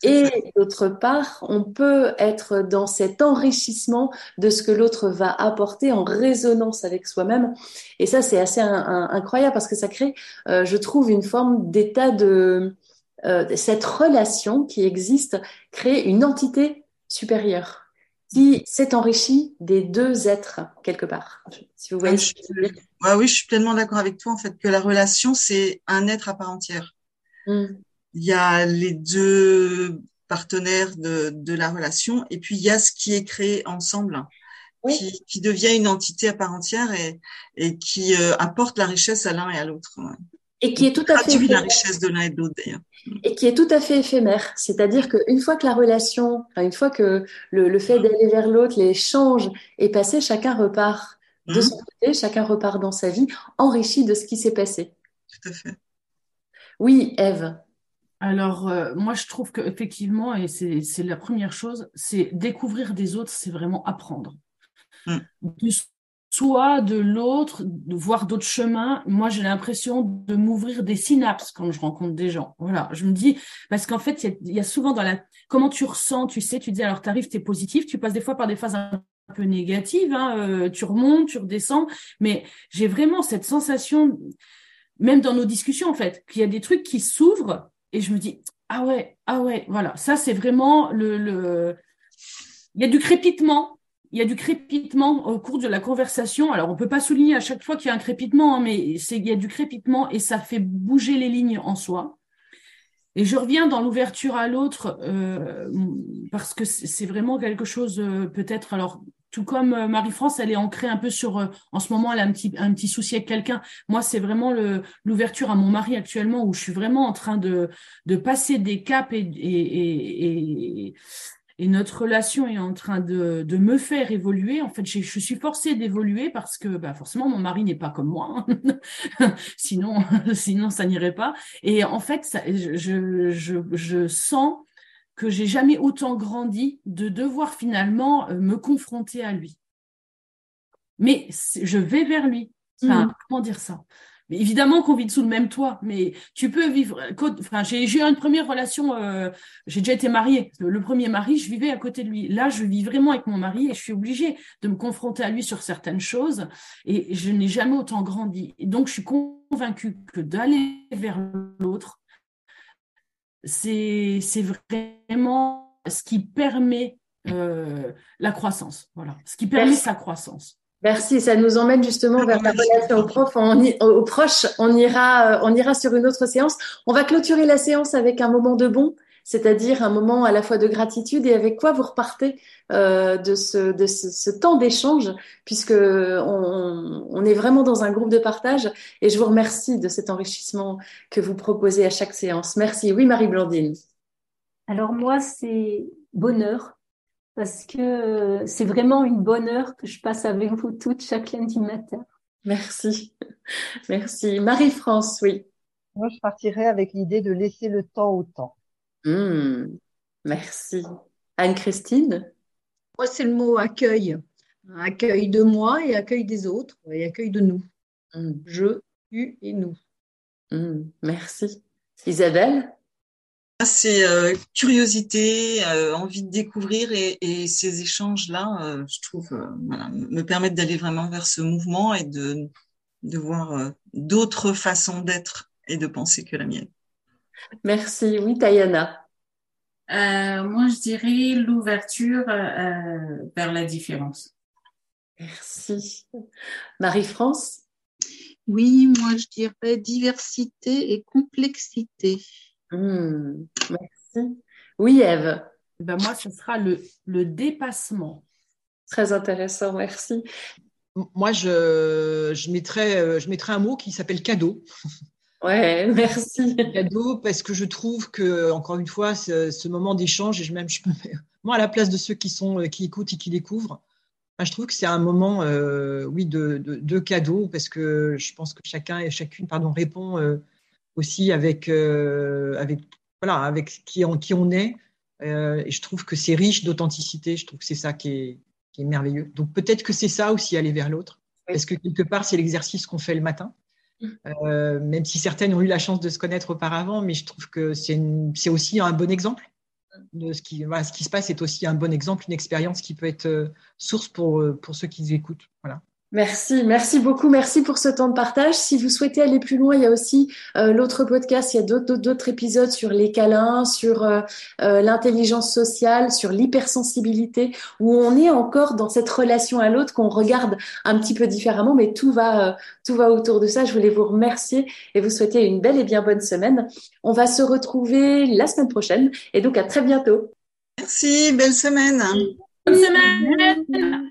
[SPEAKER 1] Et d'autre part, on peut être dans cet enrichissement de ce que l'autre va apporter en résonance avec soi-même. Et ça, c'est assez un- un- incroyable parce que ça crée, euh, je trouve, une forme d'état de euh, cette relation qui existe crée une entité supérieure qui s'est enrichie des deux êtres quelque part. Si vous voyez
[SPEAKER 5] Ah, je-. Ouais, oui, je suis pleinement d'accord avec toi en fait que la relation c'est un être à part entière.
[SPEAKER 1] Mm.
[SPEAKER 5] Il y a les deux partenaires de, de la relation et puis il y a ce qui est créé ensemble
[SPEAKER 1] Oui.
[SPEAKER 5] qui, qui devient une entité à part entière et, et qui euh, apporte la richesse à l'un et à l'autre. ouais.
[SPEAKER 1] Et qui est tout à fait
[SPEAKER 5] Traduit la
[SPEAKER 1] éphémère.
[SPEAKER 5] richesse de l'un et de l'autre d'ailleurs.
[SPEAKER 1] et qui est tout à fait éphémère. C'est-à-dire qu'une fois que la relation, une fois que le, le fait d'aller vers l'autre, l'échange est passé, chacun repart de
[SPEAKER 5] Mhm.
[SPEAKER 1] son côté, chacun repart dans sa vie, enrichi de ce qui s'est passé.
[SPEAKER 5] Tout à fait.
[SPEAKER 1] Oui, Eve.
[SPEAKER 7] Alors, euh, moi, je trouve qu'effectivement, et c'est c'est la première chose, c'est découvrir des autres, c'est vraiment apprendre.
[SPEAKER 5] Mm.
[SPEAKER 7] De soi, de l'autre, de voir d'autres chemins. Moi, j'ai l'impression de m'ouvrir des synapses quand je rencontre des gens. Voilà, je me dis, parce qu'en fait, il y a, y a souvent dans la... Comment tu ressens, tu sais, tu dis, alors, t'arrives, t'es positif, tu passes des fois par des phases un peu négatives, hein, euh, tu remontes, tu redescends, mais j'ai vraiment cette sensation, même dans nos discussions, en fait, qu'il y a des trucs qui s'ouvrent et je me dis, ah ouais, ah ouais, voilà, ça c'est vraiment le. Il y a du crépitement, il y a du crépitement au cours de la conversation. Alors on peut pas souligner à chaque fois qu'il y a un crépitement, hein, mais c'est il y a du crépitement et ça fait bouger les lignes en soi. Et je reviens dans l'ouverture à l'autre euh, parce que c'est c'est vraiment quelque chose euh, peut-être alors tout comme euh, Marie-France, elle est ancrée un peu sur euh, en ce moment elle a un petit un petit souci avec quelqu'un. Moi, c'est vraiment l'ouverture à mon mari actuellement où je suis vraiment en train de de passer des caps et et et, et, notre relation est en train de, de me faire évoluer. En fait, je, suis forcée d'évoluer parce que bah, forcément, mon mari n'est pas comme moi. hein. (laughs) sinon, (laughs) sinon, ça n'irait pas. Et en fait, ça, je, je, je sens que j'ai jamais autant grandi de devoir finalement euh, me confronter à lui. Mais je vais vers lui. Enfin, mmh. comment dire ça? Mais évidemment qu'on vit sous le même toit, mais tu peux vivre. Enfin, j'ai eu une première relation. Euh, j'ai déjà été mariée. Le, premier mari, je vivais à côté de lui. Là, je vis vraiment avec mon mari et je suis obligée de me confronter à lui sur certaines choses. Et je n'ai jamais autant grandi. Et donc, je suis convaincue que d'aller vers l'autre, c'est c'est vraiment ce qui permet euh, la croissance. Voilà, ce qui permet sa croissance.
[SPEAKER 1] Merci, ça nous emmène justement vers la relation au prof, aux proches. On ira, euh, on ira sur une autre séance. On va clôturer la séance avec un moment de bon, c'est-à-dire un moment à la fois de gratitude et avec quoi vous repartez euh, de ce, de ce, temps d'échange, puisque on, on, est vraiment dans un groupe de partage. Et je vous remercie de cet enrichissement que vous proposez à chaque séance. Merci. Oui, Marie Blandine.
[SPEAKER 12] Alors moi, c'est bonheur parce que euh, c'est vraiment une bonne heure que je passe avec vous toutes chaque lundi matin.
[SPEAKER 1] Merci. Merci. Marie-France, oui.
[SPEAKER 2] Moi, je partirais avec l'idée de laisser le temps au temps.
[SPEAKER 1] Hmm. Merci. Anne-Christine?
[SPEAKER 4] Moi, c'est le mot accueil. Accueil de moi et accueil des autres et accueil de nous. Hmm. Je, tu et nous.
[SPEAKER 1] Hmm. Merci. Isabelle?
[SPEAKER 5] C'est euh, curiosité, euh, envie de découvrir et, ces échanges-là, euh, je trouve, me permettent d'aller vraiment vers ce mouvement et de, de voir d'autres façons d'être et de penser que la mienne.
[SPEAKER 1] Merci. Oui, Tayana.
[SPEAKER 6] moi, je dirais l'ouverture vers la différence.
[SPEAKER 1] Merci. Marie-France?
[SPEAKER 10] Oui, moi, je dirais diversité et complexité.
[SPEAKER 1] Hmm, merci. Oui, Eve.
[SPEAKER 7] Eh ben moi, ce sera le, le dépassement.
[SPEAKER 1] Très intéressant, merci.
[SPEAKER 8] Moi, je, je, mettrais, euh, je mettrais un mot qui s'appelle cadeau.
[SPEAKER 1] Ouais, (laughs) merci.
[SPEAKER 8] Cadeau, parce que je trouve que, encore une fois, ce, moment d'échange, et je, même, je mets, (laughs) moi, à la place de ceux qui, sont, euh, qui écoutent et qui découvrent, je trouve que c'est un moment, euh, oui, de, de, cadeau, parce que je pense que chacun et chacune, pardon, répond aussi avec, euh, avec, voilà, avec qui on, qui on est. Euh, et je trouve que c'est riche d'authenticité. Je trouve que c'est ça qui est, qui est merveilleux. Donc peut-être que c'est ça aussi, aller vers l'autre. Parce que quelque part, c'est l'exercice qu'on fait le matin. Euh, même si certaines ont eu la chance de se connaître auparavant, mais je trouve que c'est aussi un bon exemple de ce qui, se passe est aussi un bon exemple, une expérience qui peut être source pour, pour ceux qui écoutent. Voilà.
[SPEAKER 1] Merci, merci beaucoup, merci pour ce temps de partage. Si vous souhaitez aller plus loin, il y a aussi euh, l'autre podcast, il y a d'autres épisodes sur les câlins, sur euh, euh, l'intelligence sociale, sur l'hypersensibilité, où on est encore dans cette relation à l'autre qu'on regarde un petit peu différemment, mais tout va, tout va autour de ça. Je voulais vous remercier et vous souhaiter une belle et bien bonne semaine. On va se retrouver la semaine prochaine et donc à très bientôt.
[SPEAKER 5] Merci, belle semaine.
[SPEAKER 7] Bonne semaine.